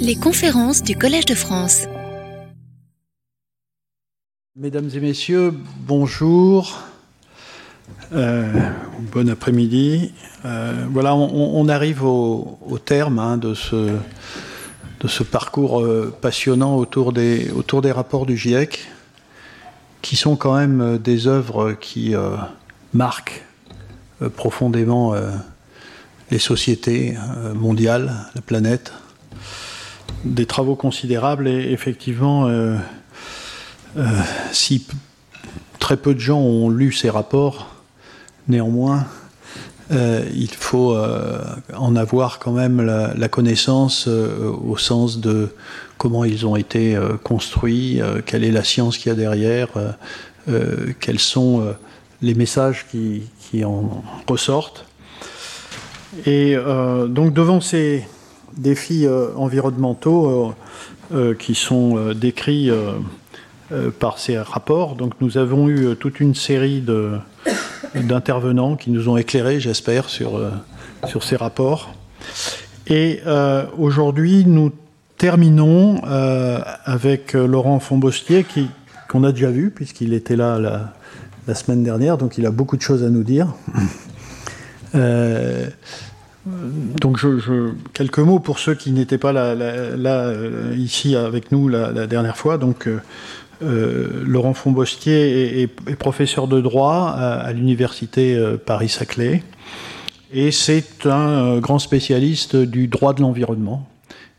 Les conférences du Collège de France. Mesdames et messieurs, bonjour. Euh, bon après-midi. Euh, voilà, on, arrive au, terme hein, de, ce, parcours euh, passionnant autour des rapports du GIEC, qui sont quand même des œuvres qui marquent profondément les sociétés mondiales, la planète. Des travaux considérables et effectivement, si très peu de gens ont lu ces rapports, Néanmoins, euh, il faut euh, en avoir quand même la, connaissance euh, au sens de comment ils ont été construits, quelle est la science qu'il y a derrière, quels sont les messages qui, en ressortent. Et donc devant ces défis environnementaux qui sont décrits par ces rapports, donc nous avons eu toute une série d'intervenants qui nous ont éclairés, j'espère, sur, euh, sur ces rapports. Et euh, aujourd'hui, nous terminons euh, avec Laurent Fombostier, qu'on a déjà vu, puisqu'il était là la, semaine dernière, donc il a beaucoup de choses à nous dire. Donc, je, quelques mots pour ceux qui n'étaient pas là, là, ici avec nous la, dernière fois. Donc, euh, Laurent Fombostier est, professeur de droit à, l'université euh, Paris-Saclay et c'est un euh, grand spécialiste du droit de l'environnement.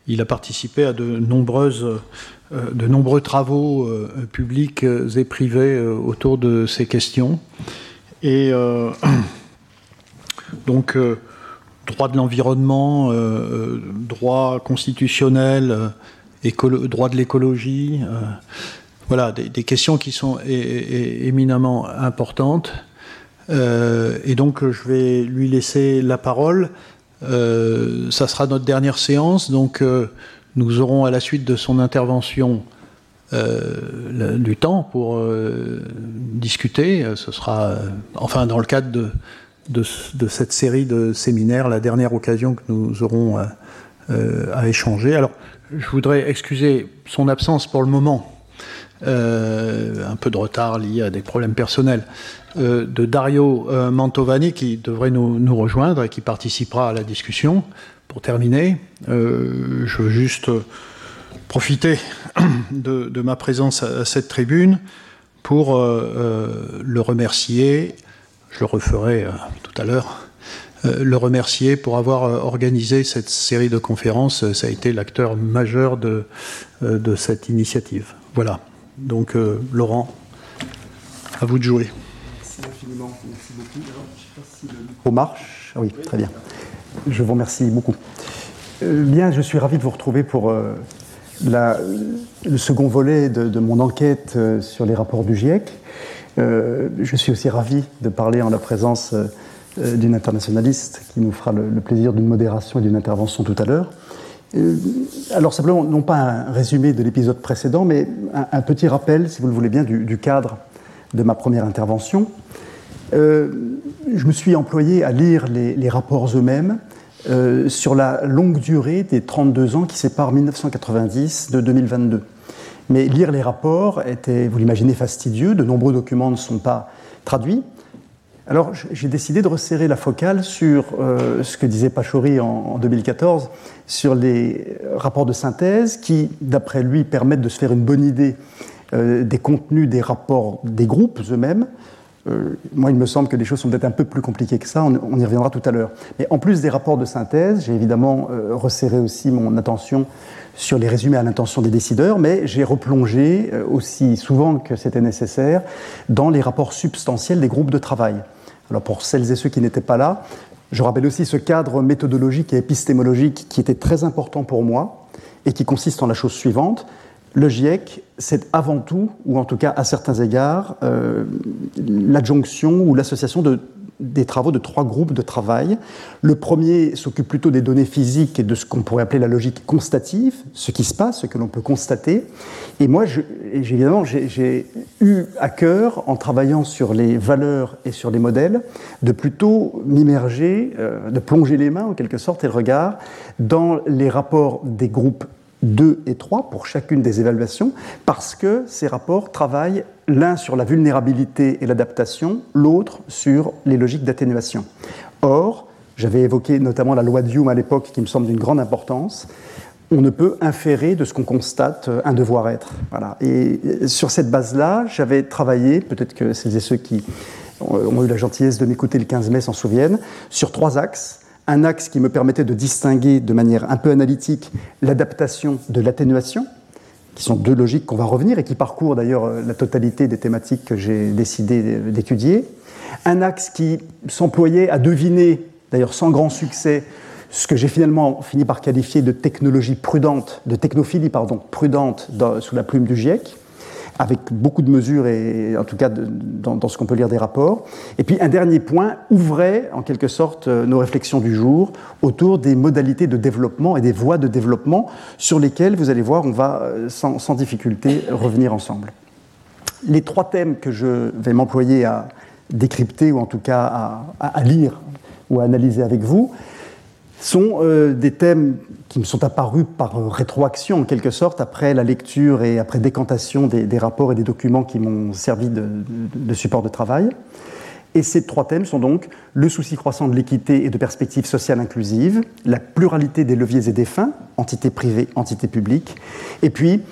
Il a participé à de, nombreuses, de nombreux travaux publics et privés autour de ces questions. Et donc, droit de l'environnement, droit constitutionnel, droit de l'écologie, voilà, des, questions qui sont éminemment importantes. Euh, et donc, je vais lui laisser la parole. Euh, ça sera notre dernière séance, donc euh, nous aurons à la suite de son intervention du temps pour discuter. Ce sera, enfin, dans le cadre de, de, cette série de séminaires, la dernière occasion que nous aurons à échanger. Alors, je voudrais excuser son absence pour le moment euh, un peu de retard lié à des problèmes personnels, euh, de Dario euh, Mantovani qui devrait nous, rejoindre et qui participera à la discussion. Pour terminer, je veux juste profiter de, ma présence à, cette tribune pour le remercier, je le referai tout à l'heure, le remercier pour avoir organisé cette série de conférences. Ça a été l'acteur majeur de, de cette initiative. Voilà. Donc, euh, Laurent, à vous de jouer. Merci infiniment. Merci beaucoup. Alors, je ne sais pas si le micro marche. Ah oui, très bien. Je vous remercie beaucoup. Euh, bien, je suis ravi de vous retrouver pour euh, la, le second volet de, mon enquête sur les rapports du GIEC. Je suis aussi ravi de parler en la présence d'une internationaliste qui nous fera le plaisir d'une modération et d'une intervention tout à l'heure. Euh, alors simplement, non pas un résumé de l'épisode précédent, mais un, petit rappel, si vous le voulez bien, du, cadre de ma première intervention. Euh, je me suis employé à lire les, rapports eux-mêmes euh, sur la longue durée des 32 ans qui séparent 1990 de 2022. Mais lire les rapports était, vous l'imaginez, fastidieux. De nombreux documents ne sont pas traduits. Alors j'ai décidé de resserrer la focale sur euh, ce que disait Pachori en, 2014, sur les rapports de synthèse qui, d'après lui, permettent de se faire une bonne idée euh, des contenus des rapports des groupes eux-mêmes. Euh, moi, il me semble que les choses sont peut-être un peu plus compliquées que ça, on, y reviendra tout à l'heure. Mais en plus des rapports de synthèse, j'ai évidemment resserré aussi mon attention sur les résumés à l'intention des décideurs, mais j'ai replongé aussi souvent que c'était nécessaire dans les rapports substantiels des groupes de travail. Alors pour celles et ceux qui n'étaient pas là, je rappelle aussi ce cadre méthodologique et épistémologique qui était très important pour moi et qui consiste en la chose suivante. Le GIEC, c'est avant tout, ou en tout cas à certains égards, euh, l'adjonction ou l'association de des travaux de trois groupes de travail. Le premier s'occupe plutôt des données physiques et de ce qu'on pourrait appeler la logique constative, ce qui se passe, ce que l'on peut constater. Et moi, évidemment, j'ai eu à cœur, en travaillant sur les valeurs et sur les modèles, de plutôt m'immerger, euh, de plonger les mains en quelque sorte et le regard dans les rapports des groupes 2 et 3 pour chacune des évaluations, parce que ces rapports travaillent l'un sur la vulnérabilité et l'adaptation, l'autre sur les logiques d'atténuation. Or, j'avais évoqué notamment la loi de Hume à l'époque, qui me semble d'une grande importance, on ne peut inférer de ce qu'on constate un devoir-être. Voilà. Et sur cette base-là, j'avais travaillé, peut-être que celles et ceux qui ont eu la gentillesse de m'écouter le 15 mai s'en souviennent, sur trois axes un axe qui me permettait de distinguer de manière un peu analytique l'adaptation de l'atténuation, qui sont deux logiques qu'on va revenir et qui parcourent d'ailleurs euh, la totalité des thématiques que j'ai décidé d'étudier. Un axe qui s'employait à deviner, d'ailleurs sans grand succès, ce que j'ai finalement fini par qualifier de technologie prudente, de technophilie pardon, prudente sous la plume du GIEC avec beaucoup de mesures, et en tout cas dans, ce qu'on peut lire des rapports. Et puis un dernier point ouvrait en quelque sorte euh, nos réflexions du jour autour des modalités de développement et des voies de développement sur lesquelles, vous allez voir, on va euh, sans, difficulté revenir ensemble. Les trois thèmes que je vais m'employer à décrypter ou en tout cas à, à lire ou à analyser avec vous, sont euh, des thèmes qui me sont apparus par euh, rétroaction en quelque sorte après la lecture et après décantation des, rapports et des documents qui m'ont servi de, de, support de travail. Et ces trois thèmes sont donc le souci croissant de l'équité et de perspectives sociales inclusives, la pluralité des leviers et des fins, entité privée, entité publique, et puis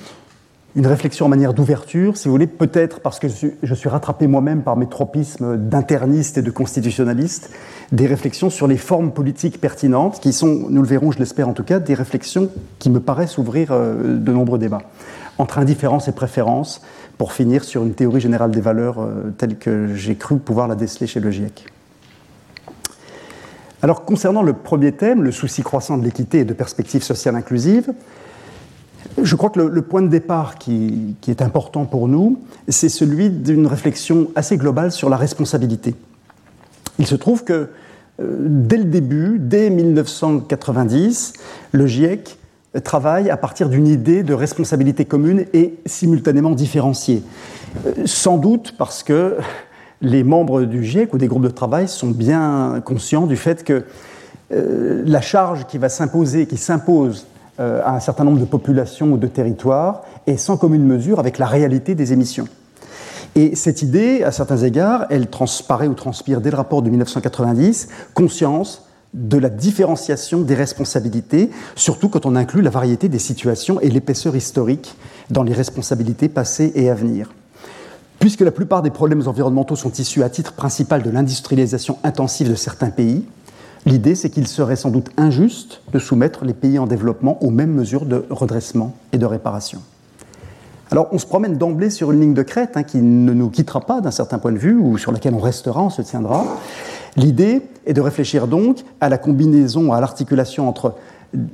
une réflexion en manière d'ouverture, si vous voulez, peut-être parce que je suis rattrapé moi-même par mes tropismes d'interniste et de constitutionnaliste, des réflexions sur les formes politiques pertinentes, qui sont, nous le verrons, je l'espère en tout cas, des réflexions qui me paraissent ouvrir euh, de nombreux débats, entre indifférence et préférence, pour finir sur une théorie générale des valeurs euh, telle que j'ai cru pouvoir la déceler chez le GIEC. Alors, concernant le premier thème, le souci croissant de l'équité et de perspectives sociales inclusives, je crois que le, point de départ qui, est important pour nous, c'est celui d'une réflexion assez globale sur la responsabilité. Il se trouve que euh, dès le début, dès 1990, le GIEC travaille à partir d'une idée de responsabilité commune et simultanément différenciée. Euh, sans doute parce que les membres du GIEC ou des groupes de travail sont bien conscients du fait que euh, la charge qui va s'imposer, qui s'impose à un certain nombre de populations ou de territoires et sans commune mesure avec la réalité des émissions. Et cette idée, à certains égards, elle transparaît ou transpire dès le rapport de 1990, conscience de la différenciation des responsabilités, surtout quand on inclut la variété des situations et l'épaisseur historique dans les responsabilités passées et à venir. Puisque la plupart des problèmes environnementaux sont issus à titre principal de l'industrialisation intensive de certains pays, L'idée, c'est qu'il serait sans doute injuste de soumettre les pays en développement aux mêmes mesures de redressement et de réparation. Alors, on se promène d'emblée sur une ligne de crête hein, qui ne nous quittera pas d'un certain point de vue, ou sur laquelle on restera, on se tiendra. L'idée est de réfléchir donc à la combinaison, à l'articulation entre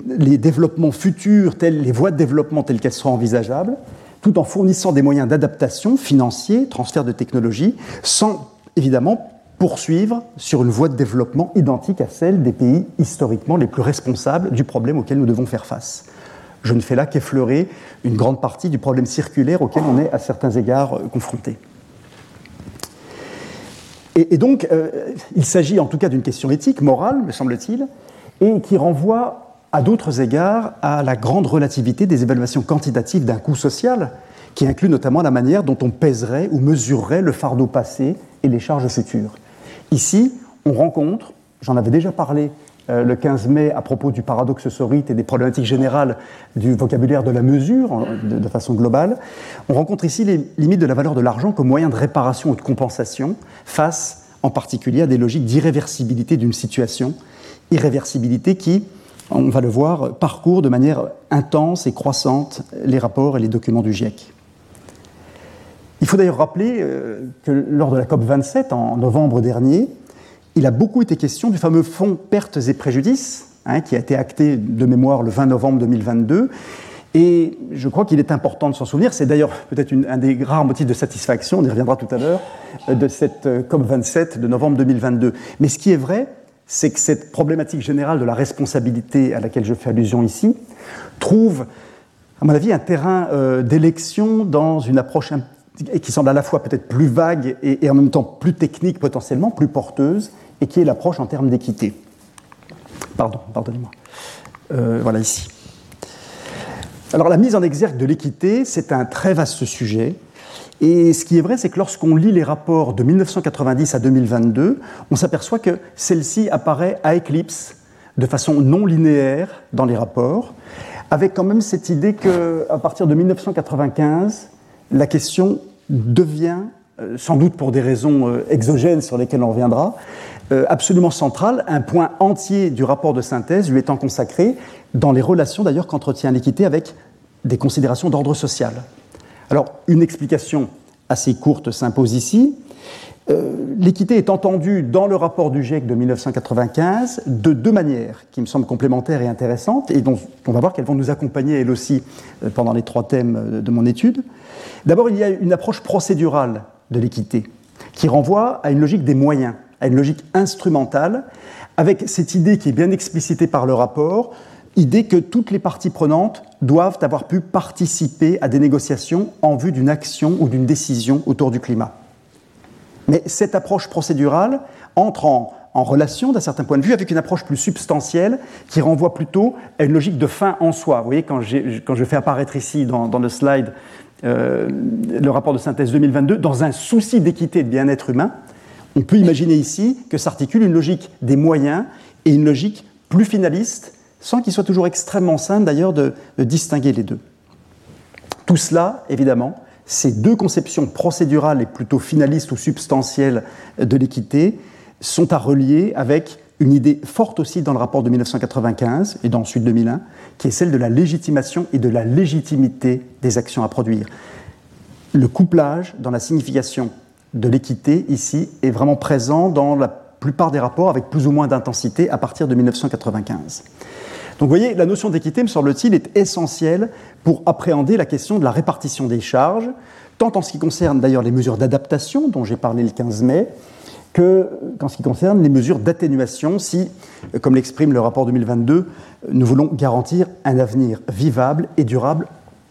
les développements futurs, tels, les voies de développement telles qu'elles seront envisageables, tout en fournissant des moyens d'adaptation financiers, transfert de technologie, sans évidemment poursuivre sur une voie de développement identique à celle des pays historiquement les plus responsables du problème auquel nous devons faire face. Je ne fais là qu'effleurer une grande partie du problème circulaire auquel on est à certains égards euh, confronté. Et, donc, euh, il s'agit en tout cas d'une question éthique, morale, me semble-t-il, et qui renvoie à d'autres égards à la grande relativité des évaluations quantitatives d'un coût social, qui inclut notamment la manière dont on pèserait ou mesurerait le fardeau passé et les charges futures. Ici, on rencontre, j'en avais déjà parlé euh, le 15 mai à propos du paradoxe sorite et des problématiques générales du vocabulaire de la mesure de, façon globale, on rencontre ici les limites de la valeur de l'argent comme moyen de réparation ou de compensation face en particulier à des logiques d'irréversibilité d'une situation, irréversibilité qui, on va le voir, parcourt de manière intense et croissante les rapports et les documents du GIEC. Il faut d'ailleurs rappeler euh, que lors de la COP 27 en novembre dernier, il a beaucoup été question du fameux fonds pertes et préjudices, hein, qui a été acté de mémoire le 20 novembre 2022, Et je crois qu'il est important de s'en souvenir. C'est d'ailleurs peut-être un des rares motifs de satisfaction, on y reviendra tout à l'heure, de cette COP27 de novembre 2022. Mais ce qui est vrai, c'est que cette problématique générale de la responsabilité à laquelle je fais allusion ici trouve, à mon avis, un terrain d'élection dans une approche qui semble à la fois peut-être plus vague et, en même temps plus technique potentiellement, plus porteuse, et qui est l'approche en termes d'équité. Pardon, pardonnez-moi. Euh, voilà ici. Alors la mise en exergue de l'équité, c'est un très vaste sujet. Et ce qui est vrai, c'est que lorsqu'on lit les rapports de 1990 à 2022, on s'aperçoit que celle-ci apparaît à éclipse, de façon non linéaire dans les rapports, avec quand même cette idée qu'à partir de 1995, la question devient, euh, sans doute pour des raisons euh, exogènes sur lesquelles on reviendra, euh, absolument centrale, un point entier du rapport de synthèse lui étant consacré dans les relations d'ailleurs qu'entretient l'équité avec des considérations d'ordre social. Alors, une explication assez courte s'impose ici. L'équité est entendue dans le rapport du GIEC de 1995 de deux manières qui me semblent complémentaires et intéressantes et dont on va voir qu'elles vont nous accompagner elles aussi pendant les trois thèmes de mon étude. D'abord, il y a une approche procédurale de l'équité qui renvoie à une logique des moyens, à une logique instrumentale, avec cette idée qui est bien explicitée par le rapport, idée que toutes les parties prenantes doivent avoir pu participer à des négociations en vue d'une action ou d'une décision autour du climat. Mais cette approche procédurale entre en, relation, d'un certain point de vue, avec une approche plus substantielle qui renvoie plutôt à une logique de fin en soi. Vous voyez, quand, je fais apparaître ici dans, le slide euh, le rapport de synthèse 2022, dans un souci d'équité et de bien-être humain, on peut imaginer ici que s'articule une logique des moyens et une logique plus finaliste, sans qu'il soit toujours extrêmement simple d'ailleurs de, distinguer les deux. Tout cela, évidemment, ces deux conceptions procédurales et plutôt finalistes ou substantielles de l'équité sont à relier avec une idée forte aussi dans le rapport de 1995 et dans celui de 2001, qui est celle de la légitimation et de la légitimité des actions à produire. Le couplage dans la signification de l'équité ici est vraiment présent dans la plupart des rapports avec plus ou moins d'intensité à partir de 1995. Donc vous voyez, la notion d'équité, me semble-t-il, est essentielle pour appréhender la question de la répartition des charges, tant en ce qui concerne d'ailleurs les mesures d'adaptation dont j'ai parlé le 15 mai, qu'en ce qui concerne les mesures d'atténuation, si, comme l'exprime le rapport 2022, nous voulons garantir un avenir vivable et durable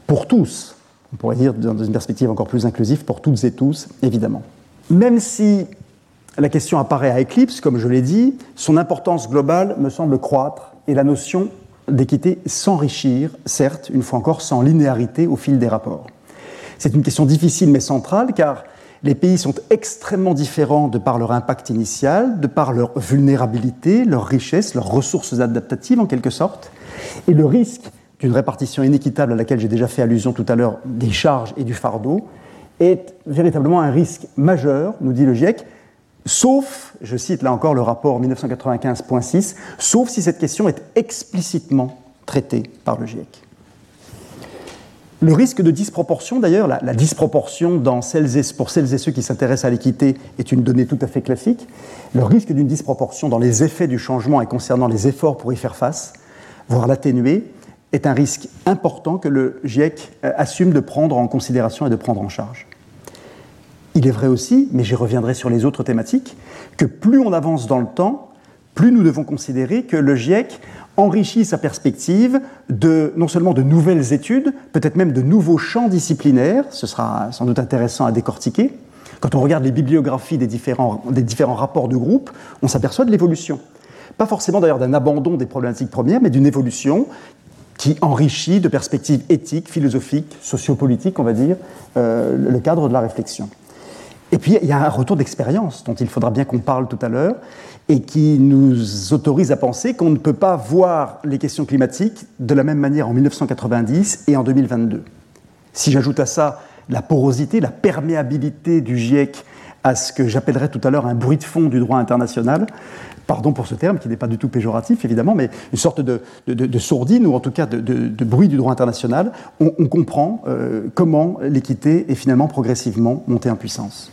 pour tous. On pourrait dire dans une perspective encore plus inclusive pour toutes et tous, évidemment. Même si la question apparaît à éclipse, comme je l'ai dit, son importance globale me semble croître et la notion d'équité s'enrichir, certes, une fois encore, sans linéarité au fil des rapports. C'est une question difficile mais centrale car les pays sont extrêmement différents de par leur impact initial, de par leur vulnérabilité, leur richesse, leurs ressources adaptatives en quelque sorte. Et le risque d'une répartition inéquitable à laquelle j'ai déjà fait allusion tout à l'heure des charges et du fardeau est véritablement un risque majeur, nous dit le GIEC, sauf, je cite là encore le rapport 1995.6, sauf si cette question est explicitement traitée par le GIEC. Le risque de disproportion, d'ailleurs, la, disproportion dans celles et, pour celles et ceux qui s'intéressent à l'équité est une donnée tout à fait classique. Le risque d'une disproportion dans les effets du changement et concernant les efforts pour y faire face, voire l'atténuer, est un risque important que le GIEC euh, assume de prendre en considération et de prendre en charge. Il est vrai aussi, mais j'y reviendrai sur les autres thématiques, que plus on avance dans le temps, plus nous devons considérer que le GIEC enrichit sa perspective de non seulement de nouvelles études, peut-être même de nouveaux champs disciplinaires, ce sera sans doute intéressant à décortiquer. Quand on regarde les bibliographies des différents, des différents rapports de groupe, on s'aperçoit de l'évolution. Pas forcément d'ailleurs d'un abandon des problématiques premières, mais d'une évolution qui enrichit de perspectives éthiques, philosophiques, sociopolitiques, on va dire, euh, le cadre de la réflexion. Et puis, il y a un retour d'expérience dont il faudra bien qu'on parle tout à l'heure, et qui nous autorise à penser qu'on ne peut pas voir les questions climatiques de la même manière en 1990 et en 2022. Si j'ajoute à ça la porosité, la perméabilité du GIEC à ce que j'appellerais tout à l'heure un bruit de fond du droit international, pardon pour ce terme qui n'est pas du tout péjoratif évidemment, mais une sorte de, sourdine ou en tout cas de, bruit du droit international, on, comprend euh, comment l'équité est finalement progressivement montée en puissance.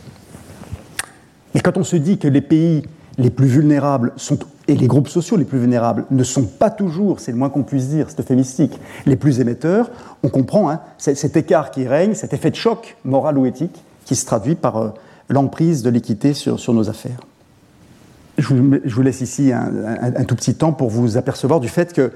Mais quand on se dit que les pays les plus vulnérables sont, et les groupes sociaux les plus vulnérables ne sont pas toujours, c'est le moins qu'on puisse dire, c'est euphémistique, les plus émetteurs, on comprend hein, cet écart qui règne, cet effet de choc moral ou éthique qui se traduit par euh, l'emprise de l'équité sur, sur, nos affaires. Je vous, laisse ici un, tout petit temps pour vous apercevoir du fait que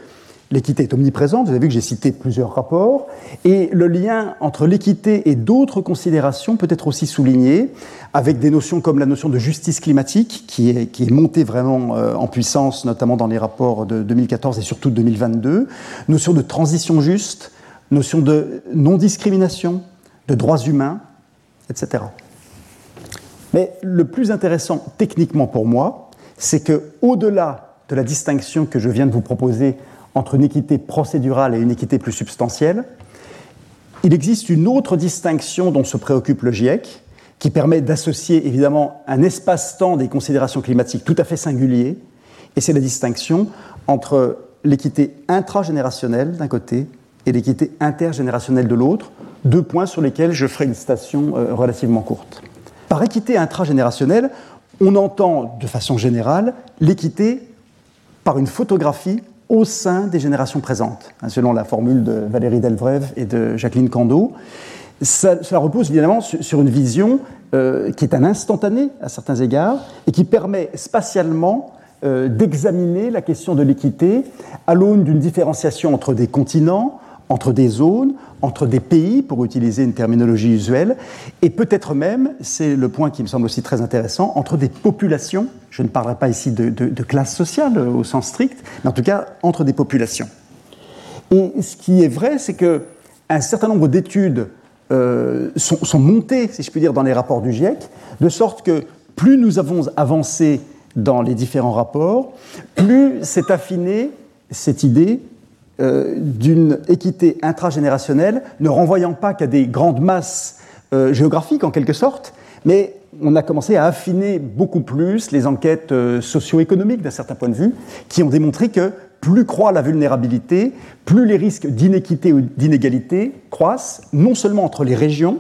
L'équité est omniprésente, vous avez vu que j'ai cité plusieurs rapports, et le lien entre l'équité et d'autres considérations peut être aussi souligné avec des notions comme la notion de justice climatique, qui est, qui est montée vraiment euh, en puissance, notamment dans les rapports de 2014 et surtout de 2022, notion de transition juste, notion de non-discrimination, de droits humains, etc. Mais le plus intéressant techniquement pour moi, c'est que au-delà de la distinction que je viens de vous proposer entre une équité procédurale et une équité plus substantielle. Il existe une autre distinction dont se préoccupe le GIEC, qui permet d'associer évidemment un espace-temps des considérations climatiques tout à fait singulier, et c'est la distinction entre l'équité intragénérationnelle d'un côté et l'équité intergénérationnelle de l'autre, deux points sur lesquels je ferai une station euh, relativement courte. Par équité intragénérationnelle, on entend de façon générale l'équité par une photographie au sein des générations présentes, hein, selon la formule de Valérie Delvrève et de Jacqueline Cando. Cela repose évidemment sur une vision euh, qui est un instantané à certains égards et qui permet spatialement euh, d'examiner la question de l'équité à l'aune d'une différenciation entre des continents, entre des zones, entre des pays, pour utiliser une terminologie usuelle, et peut-être même, c'est le point qui me semble aussi très intéressant, entre des populations. Je ne parlerai pas ici de, classe sociale au sens strict, mais en tout cas entre des populations. Et ce qui est vrai, c'est que un certain nombre d'études euh, sont, montées, si je puis dire, dans les rapports du GIEC, de sorte que plus nous avons avancé dans les différents rapports, plus s'est affinée cette idée euh, d'une équité intragénérationnelle, ne renvoyant pas qu'à des grandes masses euh, géographiques en quelque sorte, mais on a commencé à affiner beaucoup plus les enquêtes euh, socio-économiques d'un certain point de vue, qui ont démontré que plus croît la vulnérabilité, plus les risques d'inéquité ou d'inégalité croissent, non seulement entre les régions,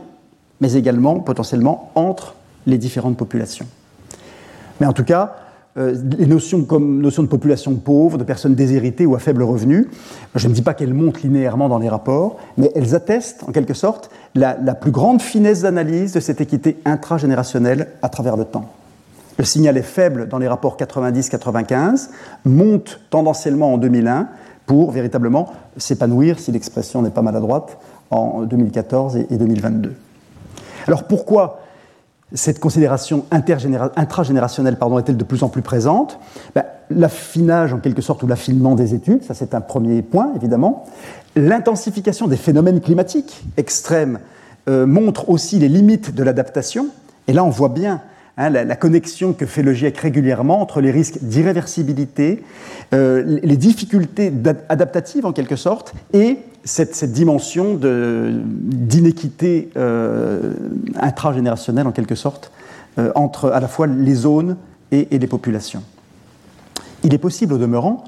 mais également potentiellement entre les différentes populations. Mais en tout cas, les notions comme notion de population pauvre, de personnes déshéritées ou à faible revenu, je ne dis pas qu'elles montent linéairement dans les rapports, mais elles attestent en quelque sorte la, la plus grande finesse d'analyse de cette équité intragénérationnelle à travers le temps. Le signal est faible dans les rapports 90-95, monte tendanciellement en 2001 pour véritablement s'épanouir, si l'expression n'est pas maladroite, en 2014 et 2022. Alors pourquoi cette considération intragénérationnelle est-elle de plus en plus présente? Ben, L'affinage, en quelque sorte, ou l'affinement des études, ça c'est un premier point, évidemment. L'intensification des phénomènes climatiques extrêmes euh, montre aussi les limites de l'adaptation. Et là, on voit bien hein, la, connexion que fait le GIEC régulièrement entre les risques d'irréversibilité, euh, les difficultés adaptatives, en quelque sorte, et cette, dimension d'inéquité euh, intragénérationnelle, en quelque sorte, euh, entre à la fois les zones et, les populations. Il est possible, au demeurant,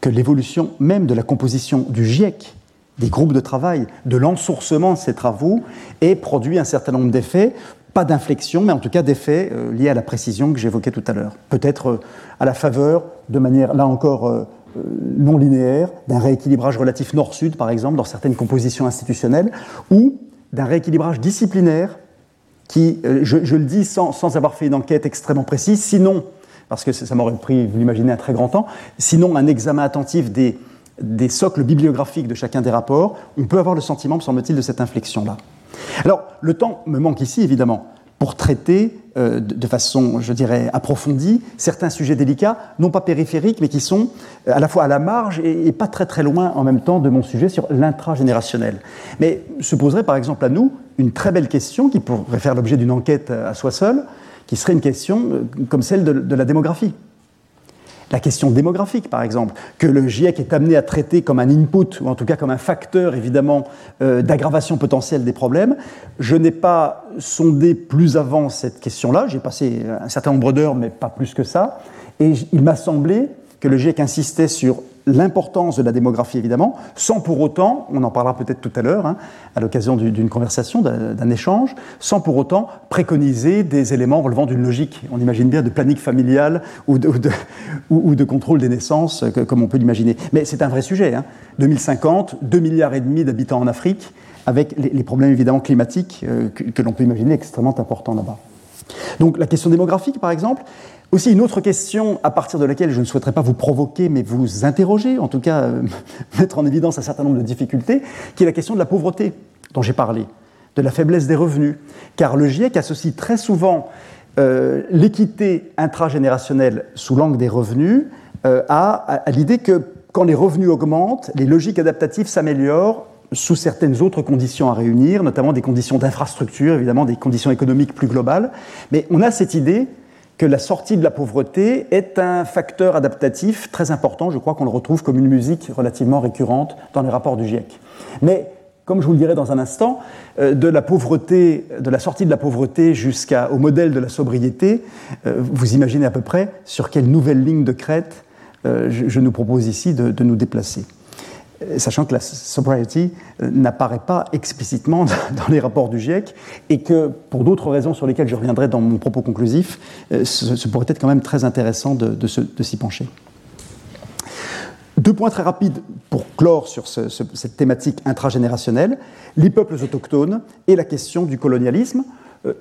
que l'évolution même de la composition du GIEC, des groupes de travail, de l'ensourcement de ces travaux, ait produit un certain nombre d'effets, pas d'inflexion, mais en tout cas d'effets euh, liés à la précision que j'évoquais tout à l'heure. Peut-être euh, à la faveur, de manière, là encore, euh, euh, non linéaire, d'un rééquilibrage relatif nord-sud, par exemple, dans certaines compositions institutionnelles, ou d'un rééquilibrage disciplinaire qui, je, le dis sans, sans, avoir fait une enquête extrêmement précise, sinon, parce que ça m'aurait pris, vous l'imaginez, un très grand temps, sinon un examen attentif des, des socles bibliographiques de chacun des rapports, on peut avoir le sentiment, me semble-t-il, de cette inflexion-là. Alors, le temps me manque ici, évidemment pour traiter euh, de façon, je dirais, approfondie certains sujets délicats, non pas périphériques, mais qui sont euh, à la fois à la marge et, pas très très loin en même temps de mon sujet sur l'intragénérationnel. Mais se poserait par exemple à nous une très belle question qui pourrait faire l'objet d'une enquête à soi seul, qui serait une question euh, comme celle de la démographie. La question démographique, par exemple, que le GIEC est amené à traiter comme un input, ou en tout cas comme un facteur, évidemment, euh, d'aggravation potentielle des problèmes. Je n'ai pas sondé plus avant cette question-là. J'ai passé un certain nombre d'heures, mais pas plus que ça. Et il m'a semblé que le GIEC insistait sur l'importance de la démographie, évidemment, sans pour autant, on en parlera peut-être tout à l'heure, hein, à l'occasion d'une conversation, d'un échange, sans pour autant préconiser des éléments relevant d'une logique. On imagine bien de planning familial ou de, ou de, contrôle des naissances, comme on peut l'imaginer. Mais c'est un vrai sujet. Hein. 2050, 2 milliards et demi d'habitants en Afrique, avec les, problèmes évidemment climatiques euh, que l'on peut imaginer extrêmement importants là-bas. Donc la question démographique, par exemple, aussi, une autre question à partir de laquelle je ne souhaiterais pas vous provoquer, mais vous interroger, en tout cas euh, mettre en évidence un certain nombre de difficultés, qui est la question de la pauvreté dont j'ai parlé, de la faiblesse des revenus. Car le GIEC associe très souvent euh, l'équité intragénérationnelle sous l'angle des revenus euh, à, l'idée que quand les revenus augmentent, les logiques adaptatives s'améliorent sous certaines autres conditions à réunir, notamment des conditions d'infrastructure, évidemment des conditions économiques plus globales. Mais on a cette idée que la sortie de la pauvreté est un facteur adaptatif très important. Je crois qu'on le retrouve comme une musique relativement récurrente dans les rapports du GIEC. Mais comme je vous le dirai dans un instant, euh, de la pauvreté, de la sortie de la pauvreté jusqu'au modèle de la sobriété, euh, vous imaginez à peu près sur quelle nouvelle ligne de crête euh, je nous propose ici de nous déplacer. Euh, sachant que la sobriety euh, n'apparaît pas explicitement dans les rapports du GIEC et que, pour d'autres raisons sur lesquelles je reviendrai dans mon propos conclusif, euh, ce, pourrait être quand même très intéressant de, s'y pencher. Deux points très rapides pour clore sur cette thématique intragénérationnelle, les peuples autochtones et la question du colonialisme,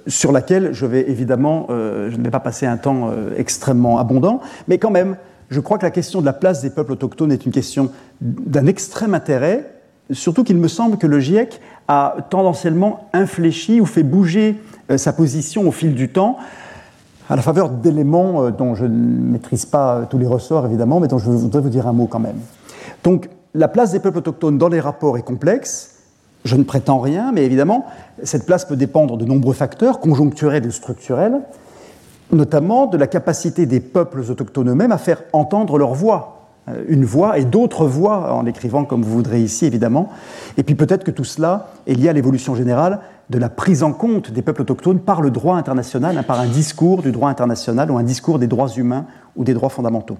sur laquelle je vais évidemment, je ne vais pas passer un temps extrêmement abondant, mais quand même, je crois que la question de la place des peuples autochtones est une question d'un extrême intérêt, surtout qu'il me semble que le GIEC a tendanciellement infléchi ou fait bouger euh, sa position au fil du temps à la faveur d'éléments euh, dont je ne maîtrise pas tous les ressorts évidemment, mais dont je voudrais vous dire un mot quand même. Donc la place des peuples autochtones dans les rapports est complexe. Je ne prétends rien, mais évidemment, cette place peut dépendre de nombreux facteurs, conjoncturels et structurels notamment de la capacité des peuples autochtones eux-mêmes à faire entendre leur voix, euh, une voix et d'autres voix, en l'écrivant comme vous voudrez ici évidemment. Et puis peut-être que tout cela est lié à l'évolution générale de la prise en compte des peuples autochtones par le droit international, hein, par un discours du droit international ou un discours des droits humains ou des droits fondamentaux.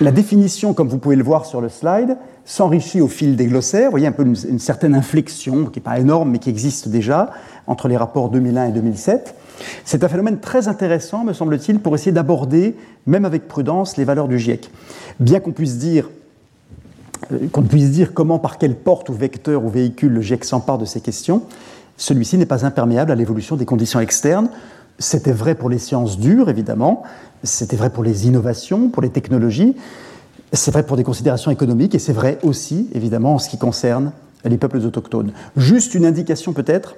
La définition, comme vous pouvez le voir sur le slide, s'enrichit au fil des glossaires. Vous voyez un peu une, une certaine inflexion, qui n'est pas énorme, mais qui existe déjà, entre les rapports 2001 et 2007. C'est un phénomène très intéressant, me semble-t-il, pour essayer d'aborder, même avec prudence, les valeurs du GIEC. Bien qu'on puisse dire euh, qu'on puisse dire comment, par quelle porte ou vecteur ou véhicule le GIEC s'empare de ces questions, celui-ci n'est pas imperméable à l'évolution des conditions externes. C'était vrai pour les sciences dures, évidemment, c'était vrai pour les innovations, pour les technologies, c'est vrai pour des considérations économiques, et c'est vrai aussi, évidemment, en ce qui concerne les peuples autochtones. Juste une indication peut-être,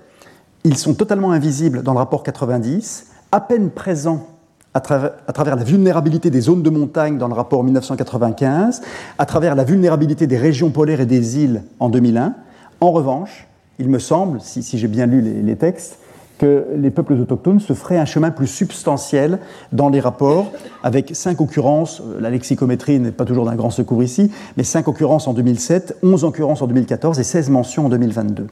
ils sont totalement invisibles dans le rapport 90, à peine présents à travers, la vulnérabilité des zones de montagne dans le rapport 1995, à travers la vulnérabilité des régions polaires et des îles en 2001. En revanche, il me semble, si, j'ai bien lu les, textes, que les peuples autochtones se feraient un chemin plus substantiel dans les rapports, avec cinq occurrences, euh, la lexicométrie n'est pas toujours d'un grand secours ici, mais cinq occurrences en 2007, 11 occurrences en 2014 et 16 mentions en 2022.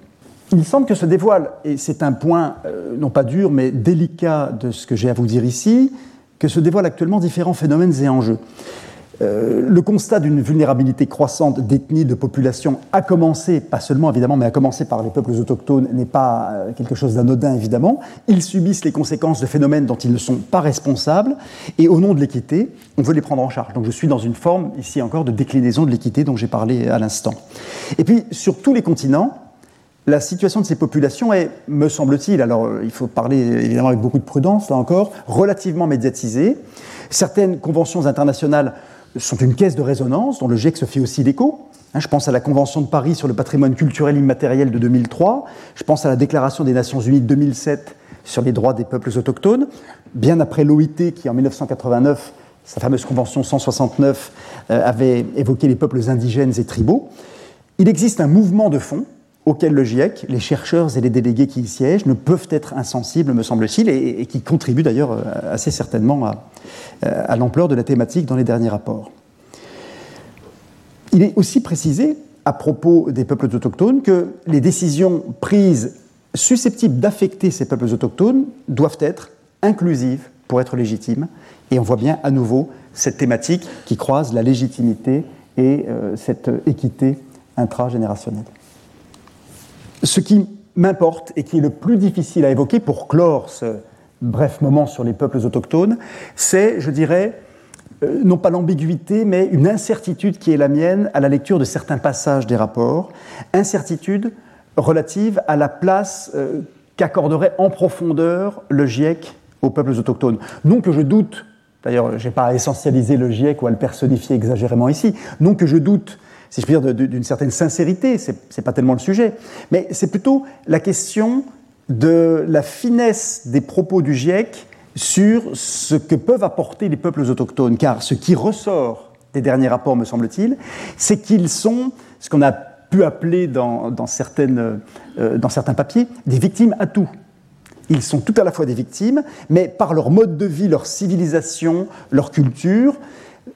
Il semble que se dévoile, et c'est un point euh, non pas dur mais délicat de ce que j'ai à vous dire ici, que se dévoilent actuellement différents phénomènes et enjeux. Euh, le constat d'une vulnérabilité croissante d'ethnie, de population, a commencé, pas seulement évidemment, mais a commencé par les peuples autochtones, n'est pas euh, quelque chose d'anodin évidemment. Ils subissent les conséquences de phénomènes dont ils ne sont pas responsables, et au nom de l'équité, on veut les prendre en charge. Donc je suis dans une forme, ici encore, de déclinaison de l'équité dont j'ai parlé à l'instant. Et puis, sur tous les continents, la situation de ces populations est, me semble-t-il, alors il faut parler évidemment avec beaucoup de prudence là encore, relativement médiatisée. Certaines conventions internationales sont une caisse de résonance dont le GIEC se fait aussi l'écho. Hein, je pense à la Convention de Paris sur le patrimoine culturel immatériel de 2003, je pense à la Déclaration des Nations Unies de 2007 sur les droits des peuples autochtones, bien après l'OIT qui en 1989, sa fameuse Convention 169, euh, avait évoqué les peuples indigènes et tribaux. Il existe un mouvement de fond auxquels le GIEC, les chercheurs et les délégués qui y siègent ne peuvent être insensibles, me semble-t-il, et, qui contribuent d'ailleurs euh, assez certainement euh, à, l'ampleur de la thématique dans les derniers rapports. Il est aussi précisé, à propos des peuples autochtones, que les décisions prises susceptibles d'affecter ces peuples autochtones doivent être inclusives pour être légitimes, et on voit bien à nouveau cette thématique qui croise la légitimité et cette équité intragénérationnelle. Ce qui m'importe et qui est le plus difficile à évoquer pour clore ce bref moment sur les peuples autochtones, c'est, je dirais, euh, non pas l'ambiguïté, mais une incertitude qui est la mienne à la lecture de certains passages des rapports, incertitude relative à la place euh, qu'accorderait en profondeur le GIEC aux peuples autochtones. Non que je doute, d'ailleurs je n'ai pas à essentialiser le GIEC ou à le personnifier exagérément ici, non que je doute si je puis dire, d'une certaine sincérité, ce n'est pas tellement le sujet, mais c'est plutôt la question de la finesse des propos du GIEC sur ce que peuvent apporter les peuples autochtones. Car ce qui ressort des derniers rapports, me semble-t-il, c'est qu'ils sont ce qu'on a pu appeler dans, certaines, euh, dans certains papiers des victimes à tout. Ils sont tout à la fois des victimes, mais par leur mode de vie, leur civilisation, leur culture,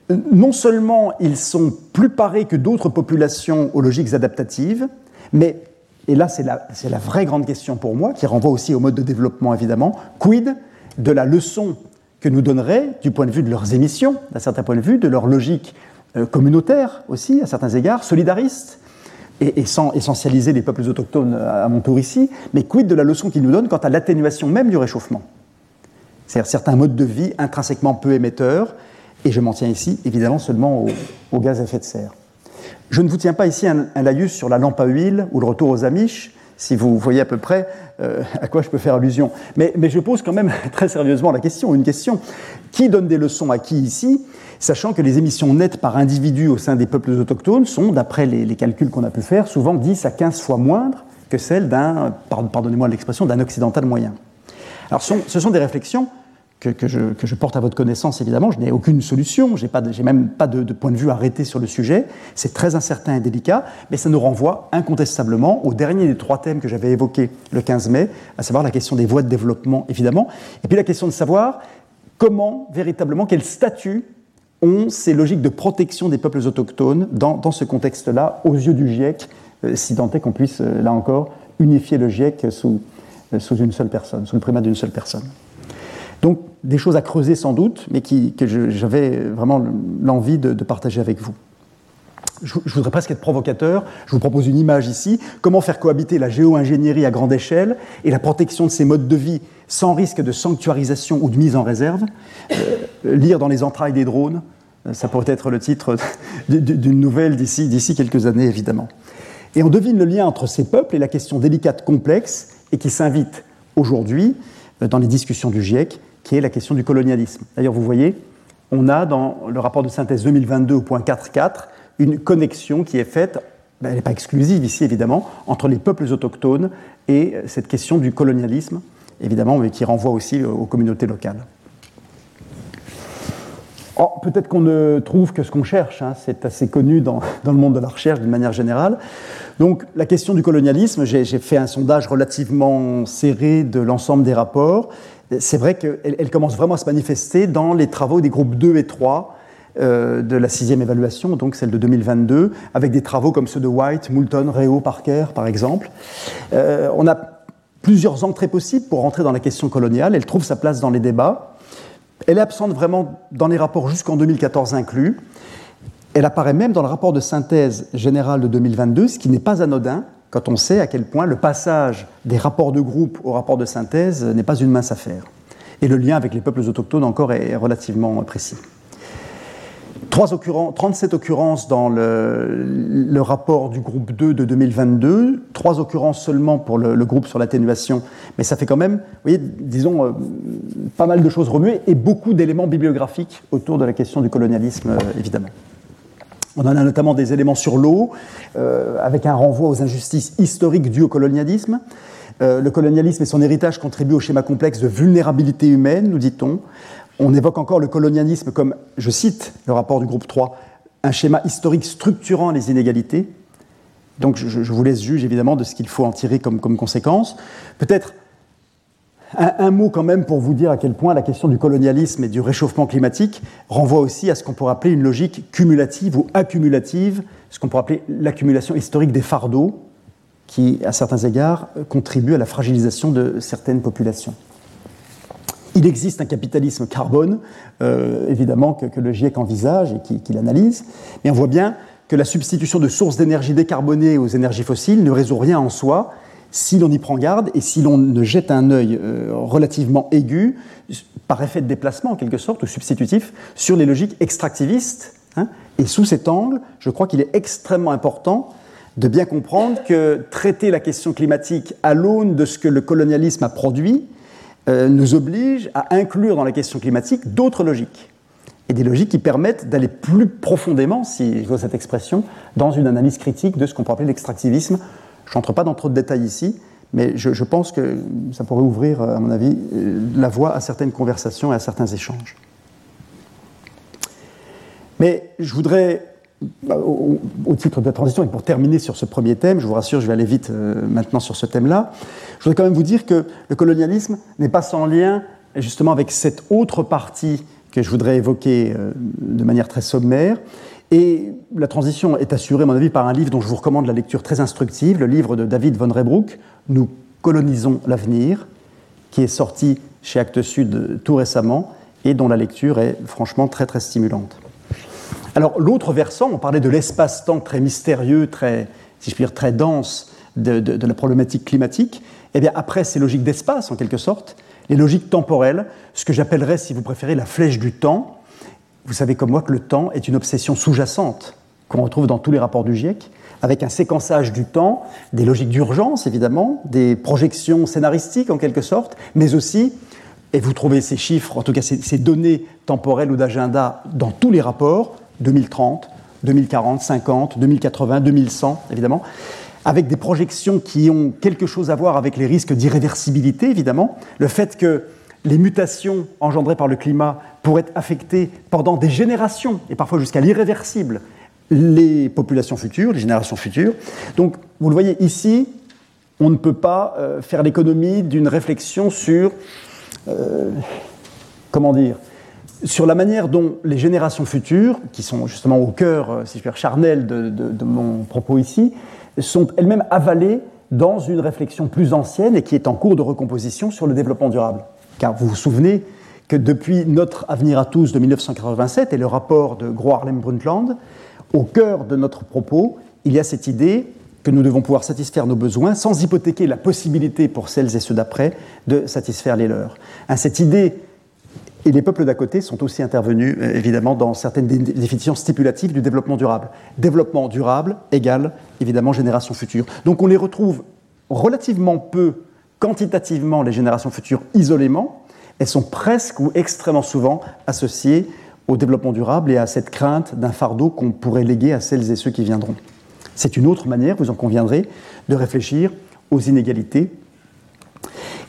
non seulement ils sont plus parés que d'autres populations aux logiques adaptatives, mais, et là c'est la, vraie grande question pour moi, qui renvoie aussi au mode de développement évidemment, quid de la leçon que nous donneraient, du point de vue de leurs émissions, d'un certain point de vue, de leur logique euh, communautaire aussi, à certains égards, solidariste, et, sans essentialiser les peuples autochtones à, mon tour ici, mais quid de la leçon qu'ils nous donnent quant à l'atténuation même du réchauffement? C'est-à-dire certains modes de vie intrinsèquement peu émetteurs, et je m'en tiens ici, évidemment, seulement au, gaz à effet de serre. Je ne vous tiens pas ici un, laïus sur la lampe à huile ou le retour aux Amish, si vous voyez à peu près euh, à quoi je peux faire allusion. Mais, je pose quand même très sérieusement la question, une question. Qui donne des leçons à qui ici, sachant que les émissions nettes par individu au sein des peuples autochtones sont, d'après les, calculs qu'on a pu faire, souvent 10 à 15 fois moindres que celles d'un, pardonnez-moi l'expression, d'un occidental moyen. Alors ce sont des réflexions que, je, porte à votre connaissance, évidemment. Je n'ai aucune solution, je n'ai même pas de, point de vue arrêté sur le sujet. C'est très incertain et délicat, mais ça nous renvoie incontestablement au dernier des trois thèmes que j'avais évoqués le 15 mai, à savoir la question des voies de développement, évidemment, et puis la question de savoir comment, véritablement, quel statut ont ces logiques de protection des peuples autochtones dans, ce contexte-là, aux yeux du GIEC, euh, si tant est qu'on puisse, euh, là encore, unifier le GIEC sous, euh, sous une seule personne, sous le primat d'une seule personne. Donc des choses à creuser sans doute, mais que j'avais vraiment l'envie de, partager avec vous. Je, voudrais presque être provocateur. Je vous propose une image ici. Comment faire cohabiter la géo-ingénierie à grande échelle et la protection de ces modes de vie sans risque de sanctuarisation ou de mise en réserve? Euh, Lire dans les entrailles des drones, euh, ça pourrait être le titre d'une nouvelle d'ici quelques années, évidemment. Et on devine le lien entre ces peuples et la question délicate, complexe, et qui s'invite aujourd'hui euh, dans les discussions du GIEC, qui est la question du colonialisme. D'ailleurs, vous voyez, on a dans le rapport de synthèse 2022 au point 4.4 une connexion qui est faite, ben, elle n'est pas exclusive ici évidemment, entre les peuples autochtones et cette question du colonialisme, évidemment, mais qui renvoie aussi aux communautés locales. Oh, peut-être qu'on ne trouve que ce qu'on cherche, hein. c'est assez connu dans, dans, le monde de la recherche d'une manière générale. Donc la question du colonialisme, j'ai fait un sondage relativement serré de l'ensemble des rapports, c'est vrai qu'elle commence vraiment à se manifester dans les travaux des groupes 2 et 3 euh, de la sixième évaluation, donc celle de 2022, avec des travaux comme ceux de White, Moulton, Reo, Parker, par exemple. Euh, on a plusieurs entrées possibles pour rentrer dans la question coloniale. Elle trouve sa place dans les débats. Elle est absente vraiment dans les rapports jusqu'en 2014 inclus. Elle apparaît même dans le rapport de synthèse générale de 2022, ce qui n'est pas anodin, quand on sait à quel point le passage des rapports de groupe au rapport de synthèse n'est pas une mince affaire. Et le lien avec les peuples autochtones encore est relativement précis. 37 occurrences dans le, rapport du groupe 2 de 2022, 3 occurrences seulement pour le, groupe sur l'atténuation, mais ça fait quand même, vous voyez, disons, euh, pas mal de choses remuées et beaucoup d'éléments bibliographiques autour de la question du colonialisme, euh, évidemment. On en a notamment des éléments sur l'eau, euh, avec un renvoi aux injustices historiques dues au colonialisme. Euh, le colonialisme et son héritage contribuent au schéma complexe de vulnérabilité humaine, nous dit-on. On évoque encore le colonialisme comme, je cite le rapport du groupe 3, un schéma historique structurant les inégalités. Donc je, vous laisse juger évidemment de ce qu'il faut en tirer comme conséquence. Peut-être un, mot quand même pour vous dire à quel point la question du colonialisme et du réchauffement climatique renvoie aussi à ce qu'on pourrait appeler une logique cumulative ou accumulative, ce qu'on pourrait appeler l'accumulation historique des fardeaux, qui, à certains égards, contribue à la fragilisation de certaines populations. Il existe un capitalisme carbone, euh, évidemment, que, le GIEC envisage et qu'il analyse, mais on voit bien que la substitution de sources d'énergie décarbonées aux énergies fossiles ne résout rien en soi si l'on y prend garde et si l'on ne jette un œil euh, relativement aigu, par effet de déplacement en quelque sorte, ou substitutif, sur les logiques extractivistes. Hein. et sous cet angle, je crois qu'il est extrêmement important de bien comprendre que traiter la question climatique à l'aune de ce que le colonialisme a produit euh, nous oblige à inclure dans la question climatique d'autres logiques. Et des logiques qui permettent d'aller plus profondément, si vois cette expression, dans une analyse critique de ce qu'on peut appeler l'extractivisme. Je n'entre pas dans trop de détails ici, mais je, pense que ça pourrait ouvrir, à mon avis, euh, la voie à certaines conversations et à certains échanges. Mais je voudrais bah, au, titre de la transition et pour terminer sur ce premier thème, je vous rassure, je vais aller vite euh, maintenant sur ce thème-là, je voudrais quand même vous dire que le colonialisme n'est pas sans lien justement avec cette autre partie que je voudrais évoquer euh, de manière très sommaire. Et la transition est assurée, à mon avis, par un livre dont je vous recommande la lecture très instructive, le livre de David von Reybrouck, Nous colonisons l'avenir, qui est sorti chez Actes Sud tout récemment et dont la lecture est franchement très très stimulante. Alors l'autre versant, on parlait de l'espace-temps très mystérieux, très, si je puis dire, très dense de, la problématique climatique. Eh bien après ces logiques d'espace, en quelque sorte, les logiques temporelles, ce que j'appellerais, si vous préférez, la flèche du temps. Vous savez comme moi que le temps est une obsession sous-jacente qu'on retrouve dans tous les rapports du GIEC, avec un séquençage du temps, des logiques d'urgence évidemment, des projections scénaristiques en quelque sorte, mais aussi, et vous trouvez ces chiffres, en tout cas ces, ces données temporelles ou d'agenda dans tous les rapports, 2030, 2040, 50, 2080, 2100, évidemment, avec des projections qui ont quelque chose à voir avec les risques d'irréversibilité, évidemment, le fait que les mutations engendrées par le climat pourraient affecter pendant des générations, et parfois jusqu'à l'irréversible, les populations futures, les générations futures. Donc, vous le voyez ici, on ne peut pas euh, faire l'économie d'une réflexion sur, euh, comment dire, sur la manière dont les générations futures, qui sont justement au cœur, euh, si je puis dire, charnel de, mon propos ici, sont elles-mêmes avalées dans une réflexion plus ancienne et qui est en cours de recomposition sur le développement durable. Car vous vous souvenez que depuis notre Avenir à tous de 1987 et le rapport de Gro Harlem Brundtland, au cœur de notre propos, il y a cette idée que nous devons pouvoir satisfaire nos besoins sans hypothéquer la possibilité pour celles et ceux d'après de satisfaire les leurs. Hein, cette idée et les peuples d'à côté sont aussi intervenus, euh, évidemment, dans certaines définitions stipulatives du développement durable. Développement durable égale, évidemment, génération future. Donc on les retrouve relativement peu, quantitativement, les générations futures isolément. Elles sont presque ou extrêmement souvent associées au développement durable et à cette crainte d'un fardeau qu'on pourrait léguer à celles et ceux qui viendront. C'est une autre manière, vous en conviendrez, de réfléchir aux inégalités.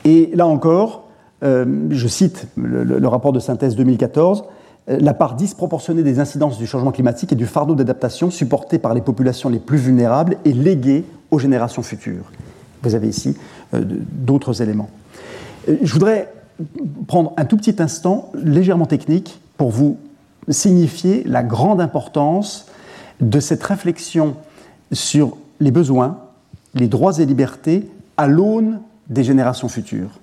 Et là encore, euh, je cite le, rapport de synthèse 2014, euh, la part disproportionnée des incidences du changement climatique et du fardeau d'adaptation supporté par les populations les plus vulnérables est léguée aux générations futures. Vous avez ici euh, d'autres éléments. Je voudrais prendre un tout petit instant légèrement technique pour vous signifier la grande importance de cette réflexion sur les besoins, les droits et libertés à l'aune des générations futures.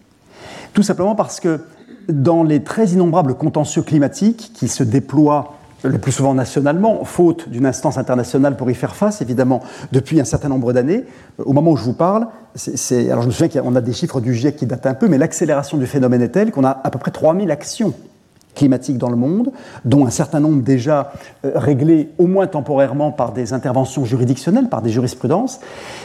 Tout simplement parce que dans les très innombrables contentieux climatiques qui se déploient le plus souvent nationalement, faute d'une instance internationale pour y faire face, évidemment, depuis un certain nombre d'années. Au moment où je vous parle, alors je me souviens qu'on a des chiffres du GIEC qui datent un peu, mais l'accélération du phénomène est telle qu'on a à peu près 3000 actions climatiques dans le monde, dont un certain nombre déjà euh, réglées au moins temporairement par des interventions juridictionnelles, par des jurisprudences.